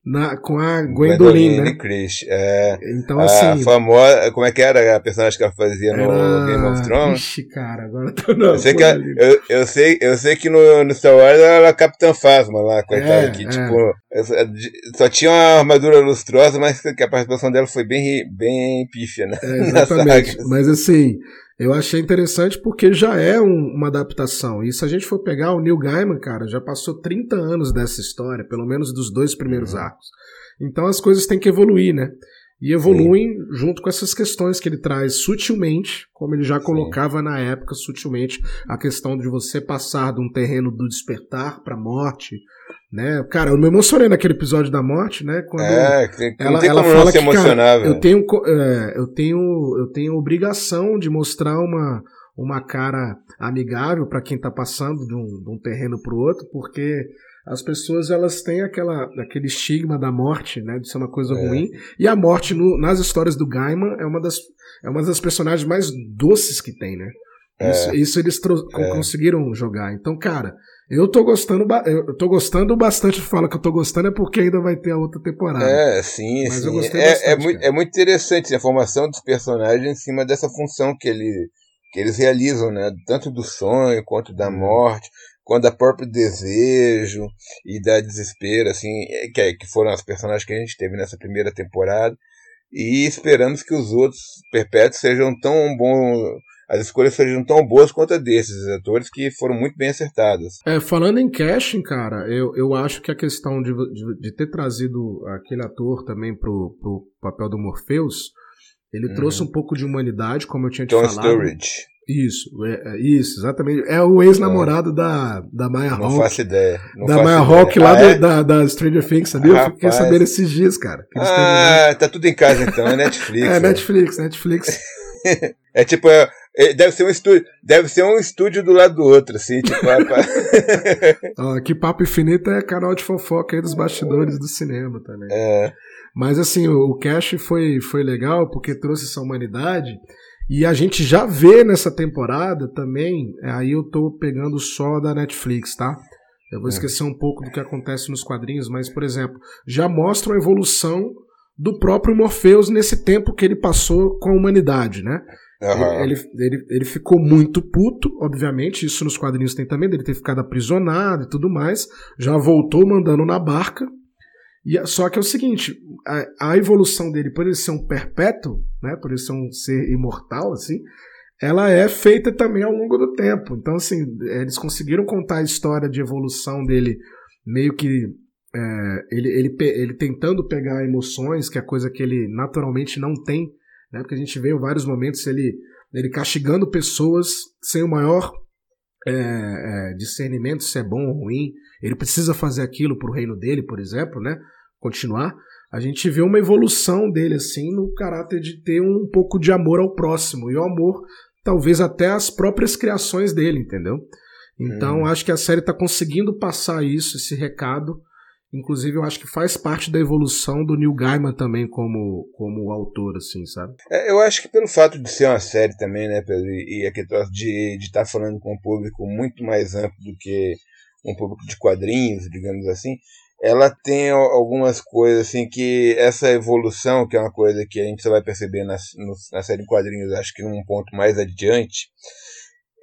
na, com a Gwendoline, né? Chris. É, Então, a assim. famosa. Como é que era a personagem que ela fazia no era... Game of Thrones? Ixi, cara, agora tô não. Eu sei, que, ela- eu, eu, sei, eu sei que no, no Star Wars ela era a Capitã Fasma lá, coitada, É, que é. tipo, só tinha uma armadura lustrosa, mas que a participação dela foi bem, bem pífia, né? É, exatamente. Mas assim, eu achei interessante porque já é um- uma adaptação. E se a gente for pegar o Neil Gaiman, cara, já passou 30 anos dessa história, pelo menos dos dois primeiros Uhum. arcos. Então as coisas têm que evoluir, né? E evoluem junto com essas questões que ele traz sutilmente, como ele já Sim. colocava na época, sutilmente, a questão de você passar de um terreno do despertar pra morte, né? Cara, eu me emocionei naquele episódio da morte, né? Quando É, não ela, tem ela como não fala se que, cara, eu tenho, é, eu tenho, eu tenho obrigação de mostrar uma, uma cara amigável para quem tá passando de um, de um terreno pro outro, porque as pessoas elas têm aquela, aquele estigma da morte, né, de ser uma coisa É. ruim. E a morte no- nas histórias do Gaiman é uma das, é uma das personagens mais doces que tem, né? É. Isso, isso eles É. conseguiram jogar. Então, cara, eu tô gostando, eu tô gostando bastante. Fala que eu tô gostando é porque ainda vai ter a outra temporada. É, sim, Mas sim. eu gostei é, é, bastante, muito, cara. é muito interessante a formação dos personagens em cima dessa função que, ele, que eles realizam, né? Tanto do sonho quanto da Uhum. morte, quanto da próprio desejo e da desespero, assim, é, que, que foram as personagens que a gente teve nessa primeira temporada. E esperamos que os outros perpétuos sejam tão bons, as escolhas sejam tão boas quanto a desses atores que foram muito bem acertadas. É, falando em casting, cara, eu, eu acho que a questão de, de, de ter trazido aquele ator também pro, pro papel do Morpheus, ele Uhum. trouxe um pouco de humanidade, como eu tinha te John falado. Sturridge, Isso, é, é, isso, exatamente. É o ex-namorado da, da Maya não Hawke. faço ideia. não Da faço Maya. Hawke lá Ah, do- é? da, da Stranger Things, sabia? Eu fiquei sabendo esses dias, cara. terminaram. Ah, tá tudo em casa então, é Netflix. é, velho. Netflix, Netflix. É tipo, é- deve ser um estúdio, deve ser um estúdio do lado do outro, assim, tipo, ah, pá. Ó, que Papo Infinito é canal de fofoca aí dos bastidores do cinema também. é, Mas assim, o, o Cash foi, foi legal porque trouxe essa humanidade. E a gente já vê nessa temporada também. Aí eu tô pegando só da Netflix, tá? Eu vou Hum. esquecer um pouco do que acontece nos quadrinhos, mas, por exemplo, já mostra a evolução do próprio Morpheus nesse tempo que ele passou com a humanidade, né? Aham. Ele, ele, ele ficou muito puto, obviamente, isso nos quadrinhos tem também, dele ter ficado aprisionado e tudo mais. Já voltou mandando na barca. E, só que é o seguinte, a, a evolução dele, por ele ser um perpétuo, né, por ele ser um ser imortal, assim, ela é feita também ao longo do tempo. Então, assim, eles conseguiram contar a história de evolução dele meio que é, ele, ele, ele tentando pegar emoções, que é coisa que ele naturalmente não tem, né? Porque a gente vê em vários momentos ele, ele castigando pessoas sem o maior é, é, discernimento se é bom ou ruim. Ele precisa fazer aquilo pro reino dele, por exemplo, né? Continuar. A gente vê uma evolução dele, assim, no caráter de ter um pouco de amor ao próximo. E o amor, talvez até as próprias criações dele, entendeu? Então, Hum. acho que a série tá conseguindo passar isso, esse recado. Inclusive, eu acho que faz parte da evolução do Neil Gaiman também como, como autor, assim, sabe? É, eu acho que pelo fato de ser uma série também, né, Pedro, e, e aquele troço de estar falando com um público muito mais amplo do que um público de quadrinhos, digamos assim, ela tem al- algumas coisas assim que essa evolução, que é uma coisa que a gente só vai perceber na, no- na série de quadrinhos, acho que num ponto mais adiante,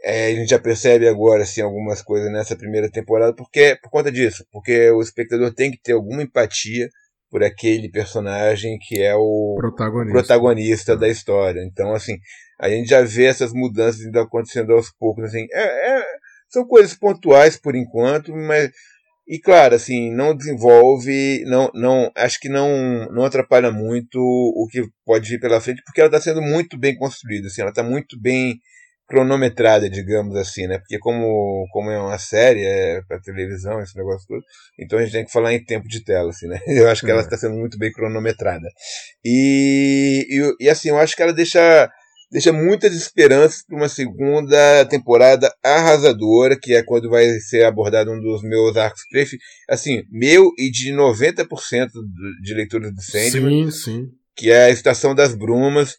é, a gente já percebe agora assim, algumas coisas nessa primeira temporada, porque por conta disso, porque o espectador tem que ter alguma empatia por aquele personagem que é o Protagonista. protagonista da história. Então, assim, a gente já vê essas mudanças indo acontecendo aos poucos. Assim, é, é- são coisas pontuais por enquanto, mas e claro, assim, não desenvolve, não, não, acho que não, não atrapalha muito o que pode vir pela frente, porque ela está sendo muito bem construída, assim, ela está muito bem cronometrada, digamos assim, né? Porque como, como é uma série, é para televisão, esse negócio todo, então a gente tem que falar em tempo de tela, assim, né? Eu acho que ela está sendo muito bem cronometrada. E, e, e, assim, eu acho que ela deixa, deixa muitas esperanças para uma segunda temporada arrasadora, que é quando vai ser abordado um dos meus arcos prefe, assim, meu e de 90% de leituras do Sandman. Sim, sim. Que é a Estação das Brumas,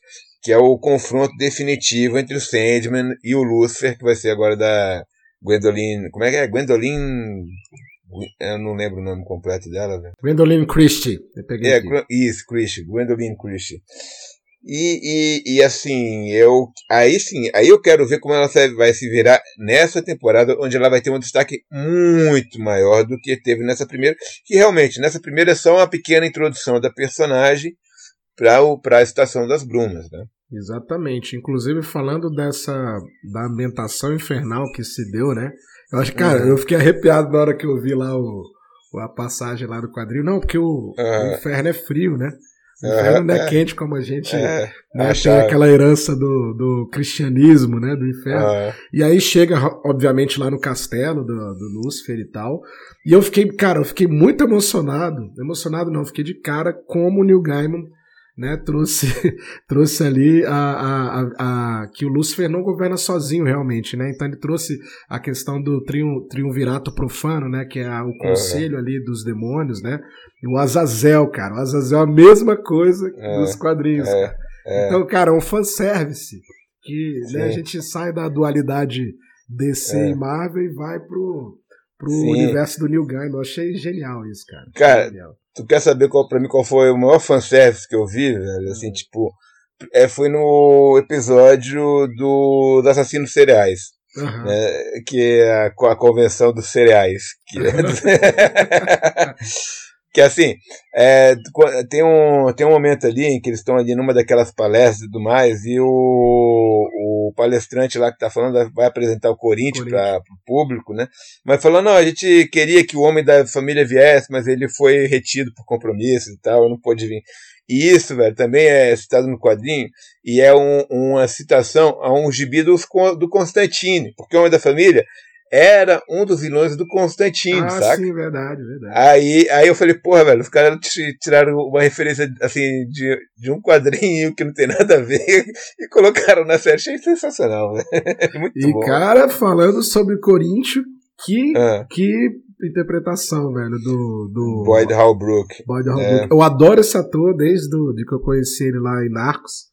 que é o confronto definitivo entre o Sandman e o Lucifer, que vai ser agora da Gwendoline. Como é que é? Gwendoline. Eu não lembro o nome completo dela, velho. Gwendoline Christie. É, aqui. isso, Christie. Gwendoline Christie. E, e, e, assim, eu aí sim, aí eu quero ver como ela vai se virar nessa temporada, onde ela vai ter um destaque muito maior do que teve nessa primeira. Que realmente, nessa primeira é só uma pequena introdução da personagem para a Estação das Brumas, né? Exatamente. Inclusive, falando dessa da ambientação infernal que se deu, né? Eu acho, cara, uhum. eu fiquei arrepiado na hora que eu vi lá o, a passagem lá do quadril. Não, porque o, uhum. o inferno é frio, né? O inferno não é, é, quente como a gente é, né, tem aquela herança do, do cristianismo, né? Do inferno. Uhum. E aí chega, obviamente, lá no castelo do, do Lúcifer e tal. E eu fiquei, cara, eu fiquei muito emocionado. Emocionado não, fiquei de cara como o Neil Gaiman né, trouxe, trouxe ali a, a, a, a, que o Lúcifer não governa sozinho realmente, né? Então ele trouxe a questão do triun, triunvirato profano, né? Que é o conselho ali dos demônios, né? E o Azazel, cara. O Azazel é a mesma coisa é, dos quadrinhos, é, cara. É. Então, cara, é um fanservice que né, a gente sai da dualidade DC é. e Marvel e vai pro, pro universo do Neil Gaiman. Eu achei genial isso, cara. Cara, genial. Tu quer saber qual, pra mim qual foi o maior fanservice que eu vi, velho? Assim, tipo, é, foi no episódio do, do Assassinos Cereais. Uhum. Né, que é a, a convenção dos cereais. Que é, que assim, é, tem, um, tem um momento ali em que eles estão ali numa daquelas palestras e tudo mais, e o, o palestrante lá que está falando vai apresentar o Corinthians para o público, né? Mas falando, não, a gente queria que o homem da família viesse, mas ele foi retido por compromissos e tal, não pôde vir. E isso, velho, também é citado no quadrinho, e é um, uma citação a um gibi do, do Constantine, porque o homem da família era um dos vilões do Constantino, ah, saca? sim, verdade, verdade. Aí, aí eu falei, porra, velho, os caras tiraram uma referência, assim, de, de um quadrinho que não tem nada a ver e colocaram na série. Achei sensacional, velho. Muito e, bom. cara, falando sobre Corinthians, que, ah. que interpretação, velho, do... do Boyd Holbrook. Boyd Holbrook. É. Eu adoro esse ator desde do, de que eu conheci ele lá em Narcos.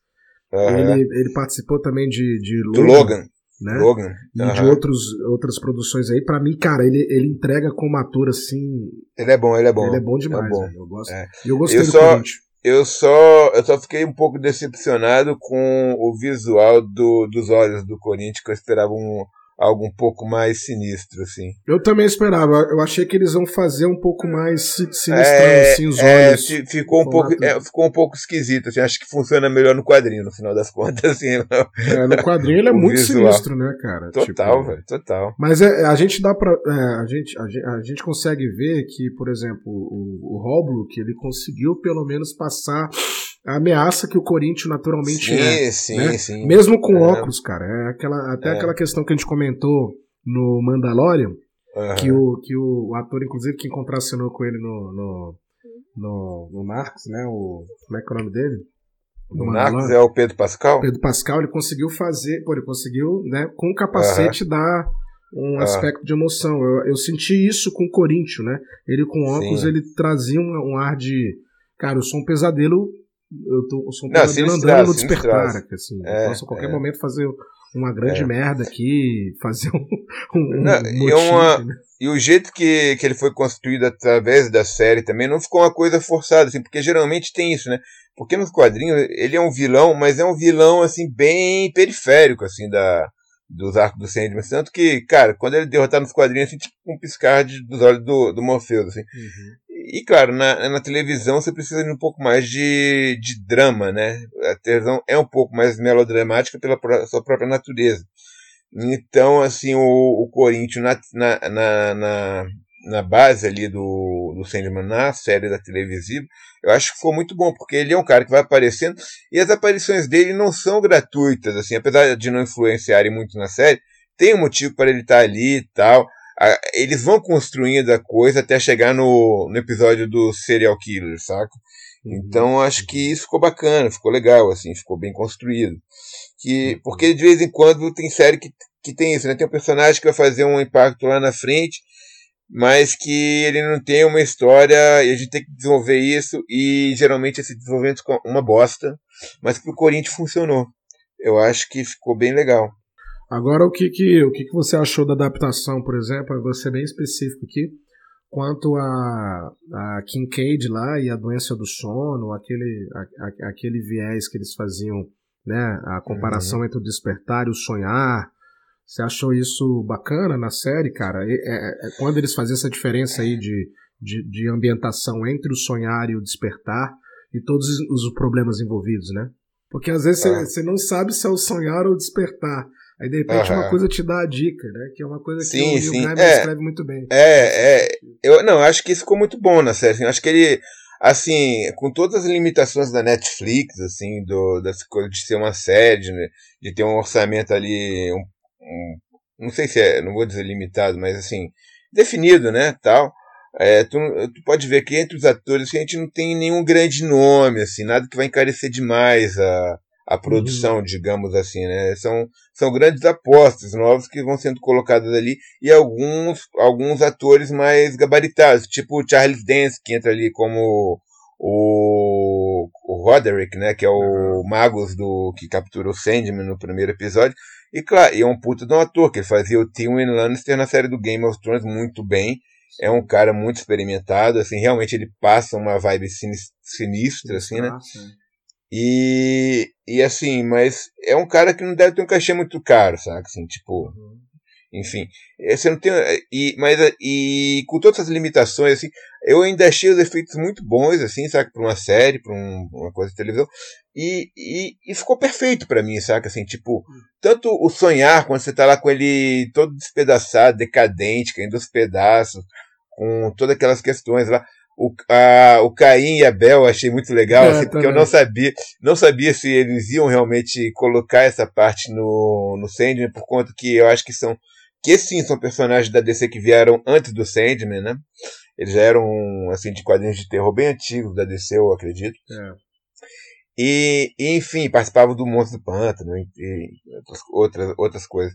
Uhum. Ele, ele participou também de, de Logan. Do Logan né? Logan. E uhum. de outros, outras produções aí. Para mim, cara, ele, ele entrega como ator assim. Ele é bom, ele é bom. Ele é bom demais, é bom. Eu gosto. É. Eu gostei eu do só, Eu só, eu só fiquei um pouco decepcionado com o visual do, dos olhos do Corinthians, que eu esperava um, algo um pouco mais sinistro, assim. Eu também esperava. Eu achei que eles vão fazer um pouco mais sinistrão, é, assim, os é, olhos. Ficou, um pouco, é, ficou um pouco esquisito, assim. Acho que funciona melhor no quadrinho, no final das contas, assim. É, no quadrinho ele é muito visual. sinistro, né, cara? Total, tipo, velho, total. Mas é, a gente dá pra... É, a, gente, a, gente, a gente consegue ver que, por exemplo, o, o Holbrook, ele conseguiu pelo menos passar a ameaça que o Corinthians naturalmente sim, é. Sim, né? sim. Mesmo com é. óculos, cara. É aquela, até é. aquela questão que a gente comentou no Mandalorian, uhum. que, o, que o ator, inclusive, que contracenou com ele no, no, no, no Narcos, né? O, como é que é o nome dele? No Narcos é o Pedro Pascal? Pedro Pascal, ele conseguiu fazer, pô, ele conseguiu, né, com o capacete uhum. dar um aspecto de emoção. Eu, eu senti isso com o Corinthians, né? Ele com óculos, Sim. ele trazia um, um ar de. Cara, eu sou um pesadelo eu, tô, eu sou um não, andando no despertar, assim. É, posso a qualquer é. momento fazer uma grande é. merda aqui, fazer um, um, não, um motivo, e, uma, né? e o jeito que, que ele foi construído através da série também não ficou uma coisa forçada, assim, porque geralmente tem isso, né? Porque nos quadrinhos ele é um vilão, mas é um vilão assim bem periférico assim da dos arcos do Sandman, tanto que, cara, quando ele derrotar nos quadrinhos assim, tipo um piscar de, dos olhos do, do Morpheus, assim. Uhum. E claro, na, na televisão você precisa de um pouco mais de, de drama, né? A televisão é um pouco mais melodramática pela sua própria natureza. Então, assim, o, o Corinthians na, na, na, na base ali do, do Sandman na série da televisiva, eu acho que ficou muito bom, porque ele é um cara que vai aparecendo e as aparições dele não são gratuitas, assim, apesar de não influenciarem muito na série, tem um motivo para ele estar ali e tal. Eles vão construindo a coisa até chegar no, no episódio do Serial Killer, saca? Uhum. Então acho que isso ficou bacana, ficou legal, assim, ficou bem construído. Que, uhum. porque de vez em quando tem série que, que tem isso, né? Tem um personagem que vai fazer um impacto lá na frente, mas que ele não tem uma história e a gente tem que desenvolver isso e geralmente esse desenvolvimento é uma bosta, mas pro Corinthians funcionou. Eu acho que ficou bem legal. Agora o que que, o que que você achou da adaptação, por exemplo? Eu vou ser bem específico aqui quanto a, a Kincaid lá e a doença do sono, aquele, a, a, aquele viés que eles faziam, né, a comparação uhum. entre o despertar e o sonhar. Você achou isso bacana na série, cara? É, é, é, quando eles faziam essa diferença aí de, de, de, ambientação entre o sonhar e o despertar e todos os problemas envolvidos, né? Porque às vezes você é. não sabe se é o sonhar ou o despertar. Aí de repente uhum. uma coisa te dá a dica, né? Que é uma coisa sim, que o sim. Neil é, escreve muito bem. É, é. Eu não, acho que isso ficou muito bom na série. Assim, acho que ele, assim, com todas as limitações da Netflix, assim, do, dessa coisa de ser uma série, né, de ter um orçamento ali, um, um, não sei se é, não vou dizer limitado, mas assim, definido, né, tal. É, tu, tu pode ver que entre os atores a gente não tem nenhum grande nome, assim, nada que vai encarecer demais a, a produção, uhum. digamos assim, né? São, são grandes apostas novas que vão sendo colocadas ali e alguns, alguns atores mais gabaritados, tipo o Charles Dance, que entra ali como o, o Roderick, né? Que é o Magus do, que captura o Sandman no primeiro episódio. E claro, e é um puta de um ator, que ele fazia o Tywin Lannister na série do Game of Thrones muito bem. É um cara muito experimentado, assim, realmente ele passa uma vibe sinistra, assim, né? E, e assim, mas é um cara que não deve ter um cachê muito caro, sabe? Assim, tipo. Uhum. Enfim, eh, você não tem. Eh, e, mas, eh, e com todas as limitações, assim, eu ainda achei os efeitos muito bons, assim, sabe? Pra uma série, pra um, uma coisa de televisão. E, e, e ficou perfeito para mim, sabe? Assim, tipo, hum. tanto o sonhar, quando você tá lá com ele todo despedaçado, decadente, caindo aos pedaços, com todas aquelas questões lá o, a, o Caim e a Bel achei muito legal, é, assim, porque eu não sabia, não sabia se eles iam realmente colocar essa parte no, no Sandman, por conta que eu acho que são, que sim, são personagens da DC que vieram antes do Sandman, né? Eles já eram, assim, de quadrinhos de terror bem antigos da DC, eu acredito. É. E, e, enfim, participavam do Monstro do Pântano e, e outras, outras coisas.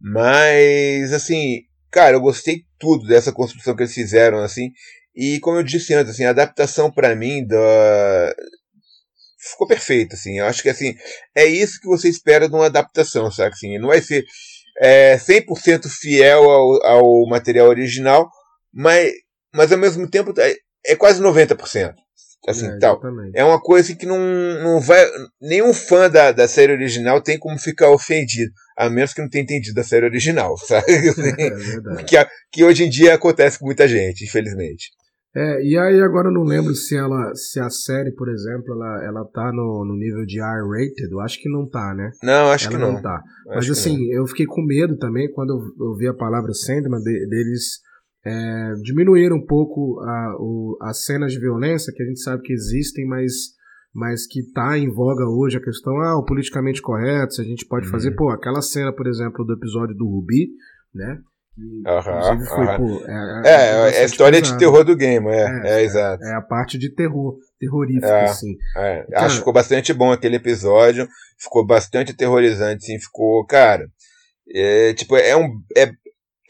Mas, assim, cara, eu gostei tudo dessa construção que eles fizeram, assim, e como eu disse antes, assim, a adaptação para mim da ficou perfeita, assim. Eu acho que assim, é isso que você espera de uma adaptação, sabe? Assim, não vai ser é, 100% fiel ao, ao material original, mas, mas ao mesmo tempo é, é quase 90%. Assim, é, tal. É uma coisa que não, não vai. Nenhum fã da, da série original tem como ficar ofendido, a menos que não tenha entendido a série original, sabe? Assim, é que, que hoje em dia acontece com muita gente, infelizmente. É, e aí agora eu não lembro se ela, se a série, por exemplo, ela, ela tá no, no nível de R-rated, eu acho que não tá, né? Não, acho ela que não. não tá. Mas assim, eu fiquei com medo também quando eu, eu vi a palavra Sandman, de, deles é, diminuir um pouco a, o, as cenas de violência, que a gente sabe que existem, mas, mas que tá em voga hoje a questão, ah, o politicamente correto, se a gente pode uhum. fazer, pô, aquela cena, por exemplo, do episódio do Rubi, né? Foi, pô, é, é, é, é a história pesado. de terror do game, é, é, é, exato. É a parte de terror, terrorífica, assim. Cara, acho que ficou bastante bom aquele episódio, ficou bastante aterrorizante, assim, ficou, cara, é, tipo, é um, é,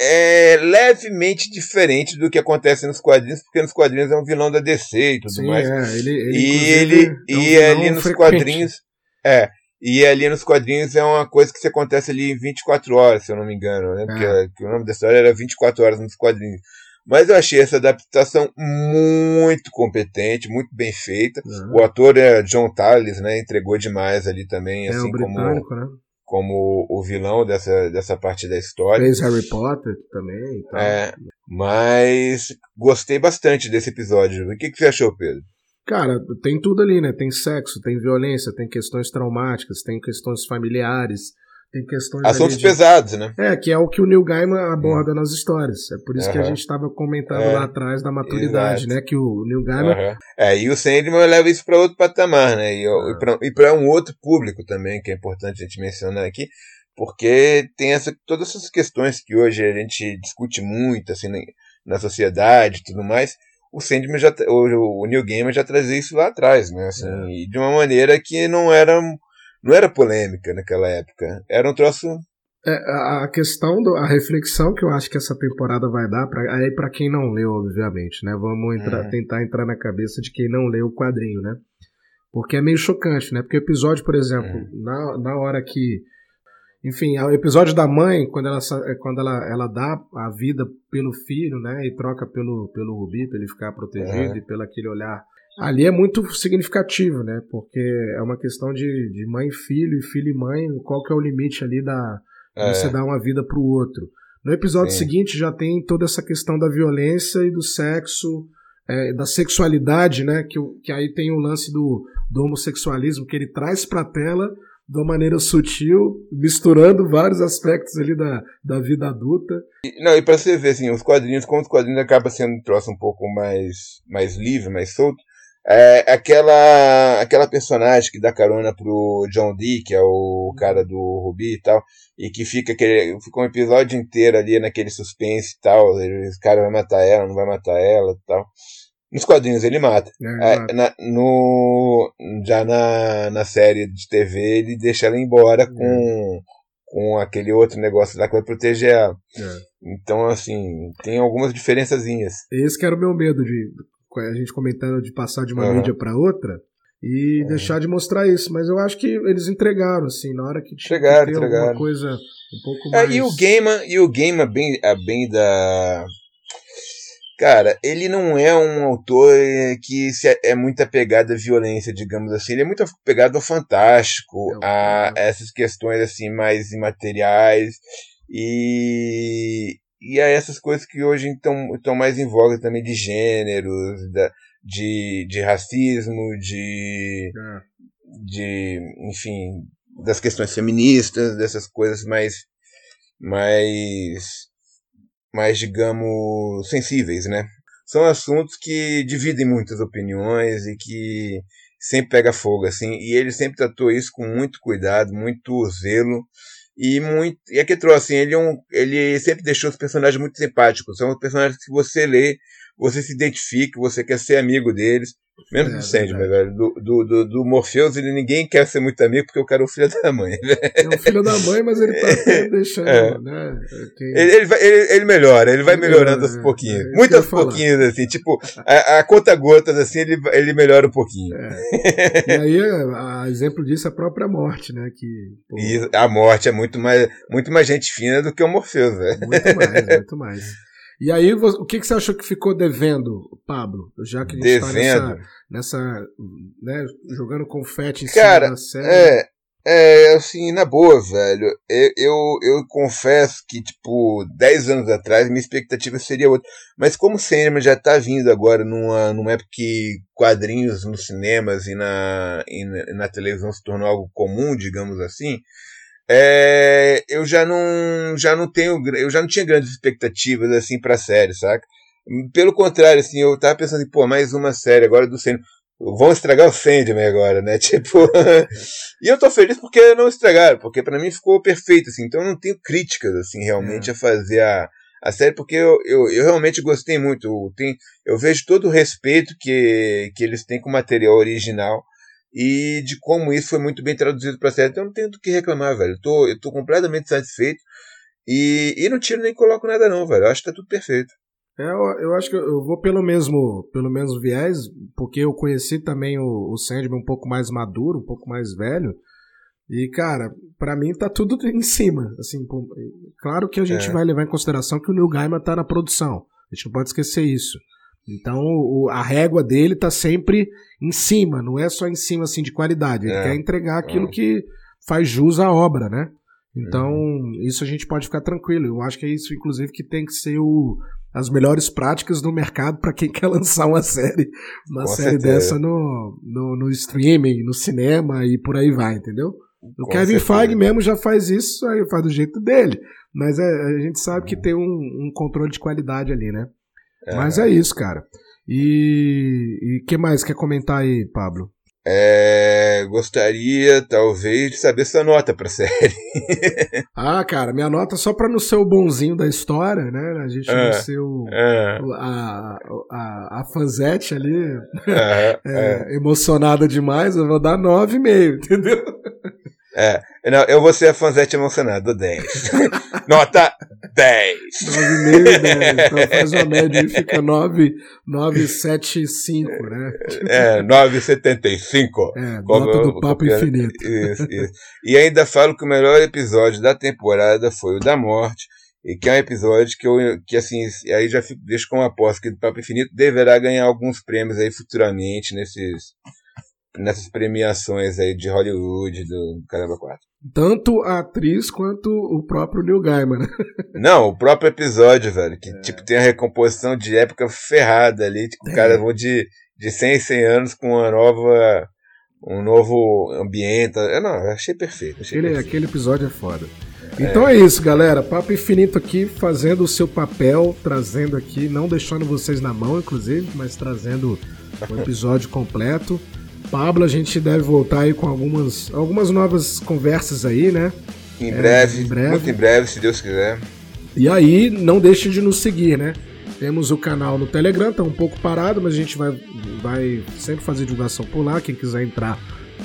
é levemente diferente do que acontece nos quadrinhos, porque nos quadrinhos é um vilão da DC e tudo Sim, mais. É, ele, ele, e ele, é um e ali nos frequente. quadrinhos, é, e ali nos quadrinhos é uma coisa que se acontece ali em 24 horas, se eu não me engano, né? Porque é. o nome da história era 24 horas nos quadrinhos. Mas eu achei essa adaptação muito competente, muito bem feita. Uhum. O ator é John Tallis, né? Entregou demais ali também, é, assim como, né? como o vilão dessa, dessa parte da história. Fez Harry Potter também. É, mas gostei bastante desse episódio. O que, que você achou, Pedro? Cara, tem tudo ali, né? Tem sexo, tem violência, tem questões traumáticas, tem questões familiares, tem questões. Assuntos de... pesados, né? É, que é o que o Neil Gaiman aborda nas histórias. É por isso uhum. que a gente estava comentando é. lá atrás da maturidade, Exato. né? Que o Neil Gaiman. Uhum. É, e o Sandman leva isso para outro patamar, né? E, uhum. e para um outro público também, que é importante a gente mencionar aqui, porque tem essa, todas essas questões que hoje a gente discute muito, assim, na, na sociedade e tudo mais. O Sandman já, o, o Neil Gaiman já trazia isso lá atrás, né? Assim, é. E de uma maneira que não era não era polêmica naquela época. Era um troço. É, a questão, do, a reflexão que eu acho que essa temporada vai dar, pra, aí para quem não leu, obviamente, né? Vamos entrar, uhum. tentar entrar na cabeça de quem não leu o quadrinho, né? Porque é meio chocante, né? Porque o episódio, por exemplo, uhum. na, na hora que. Enfim, o episódio da mãe, quando ela, quando ela, ela dá a vida pelo filho, né? E troca pelo, pelo Rubi, pra ele ficar protegido uhum. e pelo aquele olhar ali é muito significativo, né? Porque é uma questão de, de mãe e filho, e filho e mãe, qual que é o limite ali da é. você dar uma vida para o outro. No episódio Sim. seguinte já tem toda essa questão da violência e do sexo, é, da sexualidade, né? Que, que aí tem o lance do, do homossexualismo que ele traz para a tela de uma maneira sutil, misturando vários aspectos ali da, da vida adulta. E, não, e para você ver, assim, os quadrinhos, como os quadrinhos acabam sendo um troço um pouco mais, mais livre, mais solto, é, aquela, aquela personagem que dá carona pro John Dee, que é o cara do Ruby e tal, e que fica, aquele, fica um episódio inteiro ali naquele suspense e tal, o cara vai matar ela, não vai matar ela e tal. Nos quadrinhos ele mata. É, é, na, no, já na, na série de TV ele deixa ela embora é. com, com aquele outro negócio lá que vai proteger ela. É. Então, assim, tem algumas diferençazinhas. Esse que era o meu medo de a gente comentando de passar de uma uhum. mídia para outra e uhum. deixar de mostrar isso. Mas eu acho que eles entregaram, assim, na hora que tinha entregaram, que ter entregaram. alguma coisa um pouco mais... É, e o Gamer, e o Gamer bem, a bem da... Cara, ele não é um autor que é muito apegado à violência, digamos assim. Ele é muito apegado ao fantástico, é a essas questões assim mais imateriais e, e a essas coisas que hoje estão mais em voga também de gêneros, da, de, de racismo, de, é. de, enfim, das questões feministas, dessas coisas mais, mais, mais, digamos, sensíveis, né? São assuntos que dividem muitas opiniões e que sempre pega fogo, assim, e ele sempre tratou isso com muito cuidado, muito zelo, e muito. E aqui trouxe, assim, ele, é um, ele sempre deixou os personagens muito simpáticos. São personagens que você lê, você se identifica, você quer ser amigo deles. Menos é, do Sandman, velho. Do, do, do, do Morpheus, ele, ninguém quer ser muito amigo porque eu quero o filho da mãe. É o filho da mãe, mas ele tá deixando, é. né? Ele, ele, vai, ele, ele, melhora, ele vai melhorando aos pouquinhos. É, Muito aos pouquinhos, assim. Tipo, a, a conta gotas, assim, ele, ele melhora um pouquinho. É. E aí, a, a, exemplo disso, é a própria morte, né? Que, pô... E a morte é muito mais, muito mais gente fina do que o Morpheus, velho. Muito mais, muito mais. E aí, o que, que você achou que ficou devendo, Pablo? Já que a gente devendo. tá nessa, nessa né, jogando confete em Cara, cima da série. É, é, assim, na boa, velho. Eu, eu, eu confesso que, tipo, 10 anos atrás, minha expectativa seria outra. Mas como o cinema já tá vindo agora numa, numa época que quadrinhos nos cinemas e na, e na, na televisão se tornou algo comum, digamos assim, é, eu já não, já não tenho, eu já não tinha grandes expectativas assim para a série, saca? Pelo contrário, assim, eu tava pensando em, pô, mais uma série agora do Sandman. Vão estragar o Sandman agora, né? Tipo, e eu tô feliz porque não estragaram, porque para mim ficou perfeito, assim. Então eu não tenho críticas, assim, realmente é. a fazer a, a série, porque eu, eu, eu realmente gostei muito. Tenho, eu vejo todo o respeito que, que eles têm com o material original e de como isso foi muito bem traduzido para a série. Então eu não tenho do que reclamar, velho. Eu tô, eu tô completamente satisfeito. E, e não tiro nem coloco nada, não, velho. Eu acho que tá tudo perfeito. É, eu, eu acho que eu vou pelo mesmo, pelo mesmo viés, porque eu conheci também o, o Sandman um pouco mais maduro, um pouco mais velho. E, cara, para mim tá tudo em cima. Assim, claro que a gente é. vai levar em consideração que o Neil Gaiman tá na produção. A gente não pode esquecer isso. Então o, a régua dele tá sempre em cima, não é só em cima assim de qualidade. Ele é. quer entregar aquilo é. que faz jus à obra, né? Então, uhum. isso a gente pode ficar tranquilo. Eu acho que é isso, inclusive, que tem que ser o, as melhores práticas do mercado para quem quer lançar uma série, uma Com série certeza. dessa no, no, no, streaming, no cinema e por aí vai, entendeu? O Kevin Feige mesmo já faz isso, aí faz do jeito dele. Mas é, a gente sabe que tem um, um, controle de qualidade ali, né? É. Mas é isso, cara. E o que mais quer comentar aí, Pablo? É, gostaria, talvez, de saber sua nota pra série. ah, cara, minha nota só pra não ser o bonzinho da história, né? A gente é, não ser o, é. a, a, a fanzete ali é, é, emocionada demais, eu vou dar 9,5, entendeu? É, não, eu vou ser a fanzete emocionada, 10. Nota 10. 9,5, né? Então faz uma média e fica 9,75, né? É, 9,75. É, nota do Papo Infinito. Isso, isso. E ainda falo que o melhor episódio da temporada foi o da morte, e que é um episódio que eu, que assim, aí já fico, deixo com uma aposta que o Papo Infinito deverá ganhar alguns prêmios aí futuramente nesses nessas premiações aí de Hollywood do Caramba 4. Tanto a atriz quanto o próprio Neil Gaiman. Né? Não, o próprio episódio, velho, que é. tipo tem a recomposição de época ferrada ali, tipo, é. o cara de, de 100 em 100 anos com uma nova um novo ambiente. Eu não, achei perfeito. Achei aquele, perfeito. aquele episódio é foda. É. Então é. é isso, galera. Papo Infinito aqui, fazendo o seu papel, trazendo aqui, não deixando vocês na mão, inclusive, mas trazendo o episódio completo. Pablo, a gente deve voltar aí com algumas, algumas novas conversas aí, né? Em breve, é, em breve, muito em breve, se Deus quiser. E aí, não deixe de nos seguir, né? Temos o canal no Telegram, tá um pouco parado, mas a gente vai, vai sempre fazer divulgação por lá. Quem quiser entrar,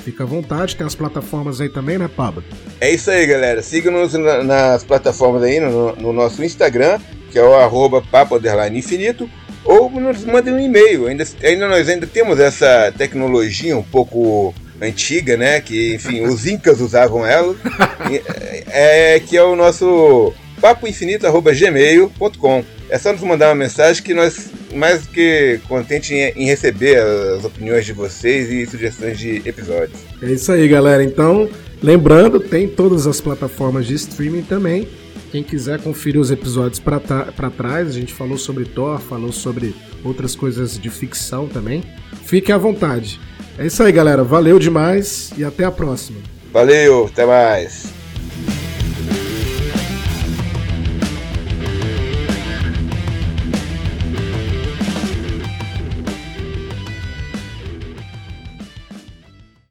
fica à vontade. Tem as plataformas aí também, né, Pablo? É isso aí, galera. Siga-nos nas plataformas aí, no, no, nosso Instagram, que é o arroba papo infinito ou nos mandem um e-mail. Ainda, ainda nós ainda temos essa tecnologia um pouco antiga, né? Que enfim os incas usavam ela, é, que é o nosso papoinfinito@gmail.com. É só nos mandar uma mensagem que nós mais que contente em receber as opiniões de vocês e sugestões de episódios. É isso aí, galera. Então, lembrando, tem todas as plataformas de streaming também. Quem quiser conferir os episódios para trás, a gente falou sobre Thor, falou sobre outras coisas de ficção também. Fique à vontade. É isso aí, galera. Valeu demais e até a próxima. Valeu, até mais.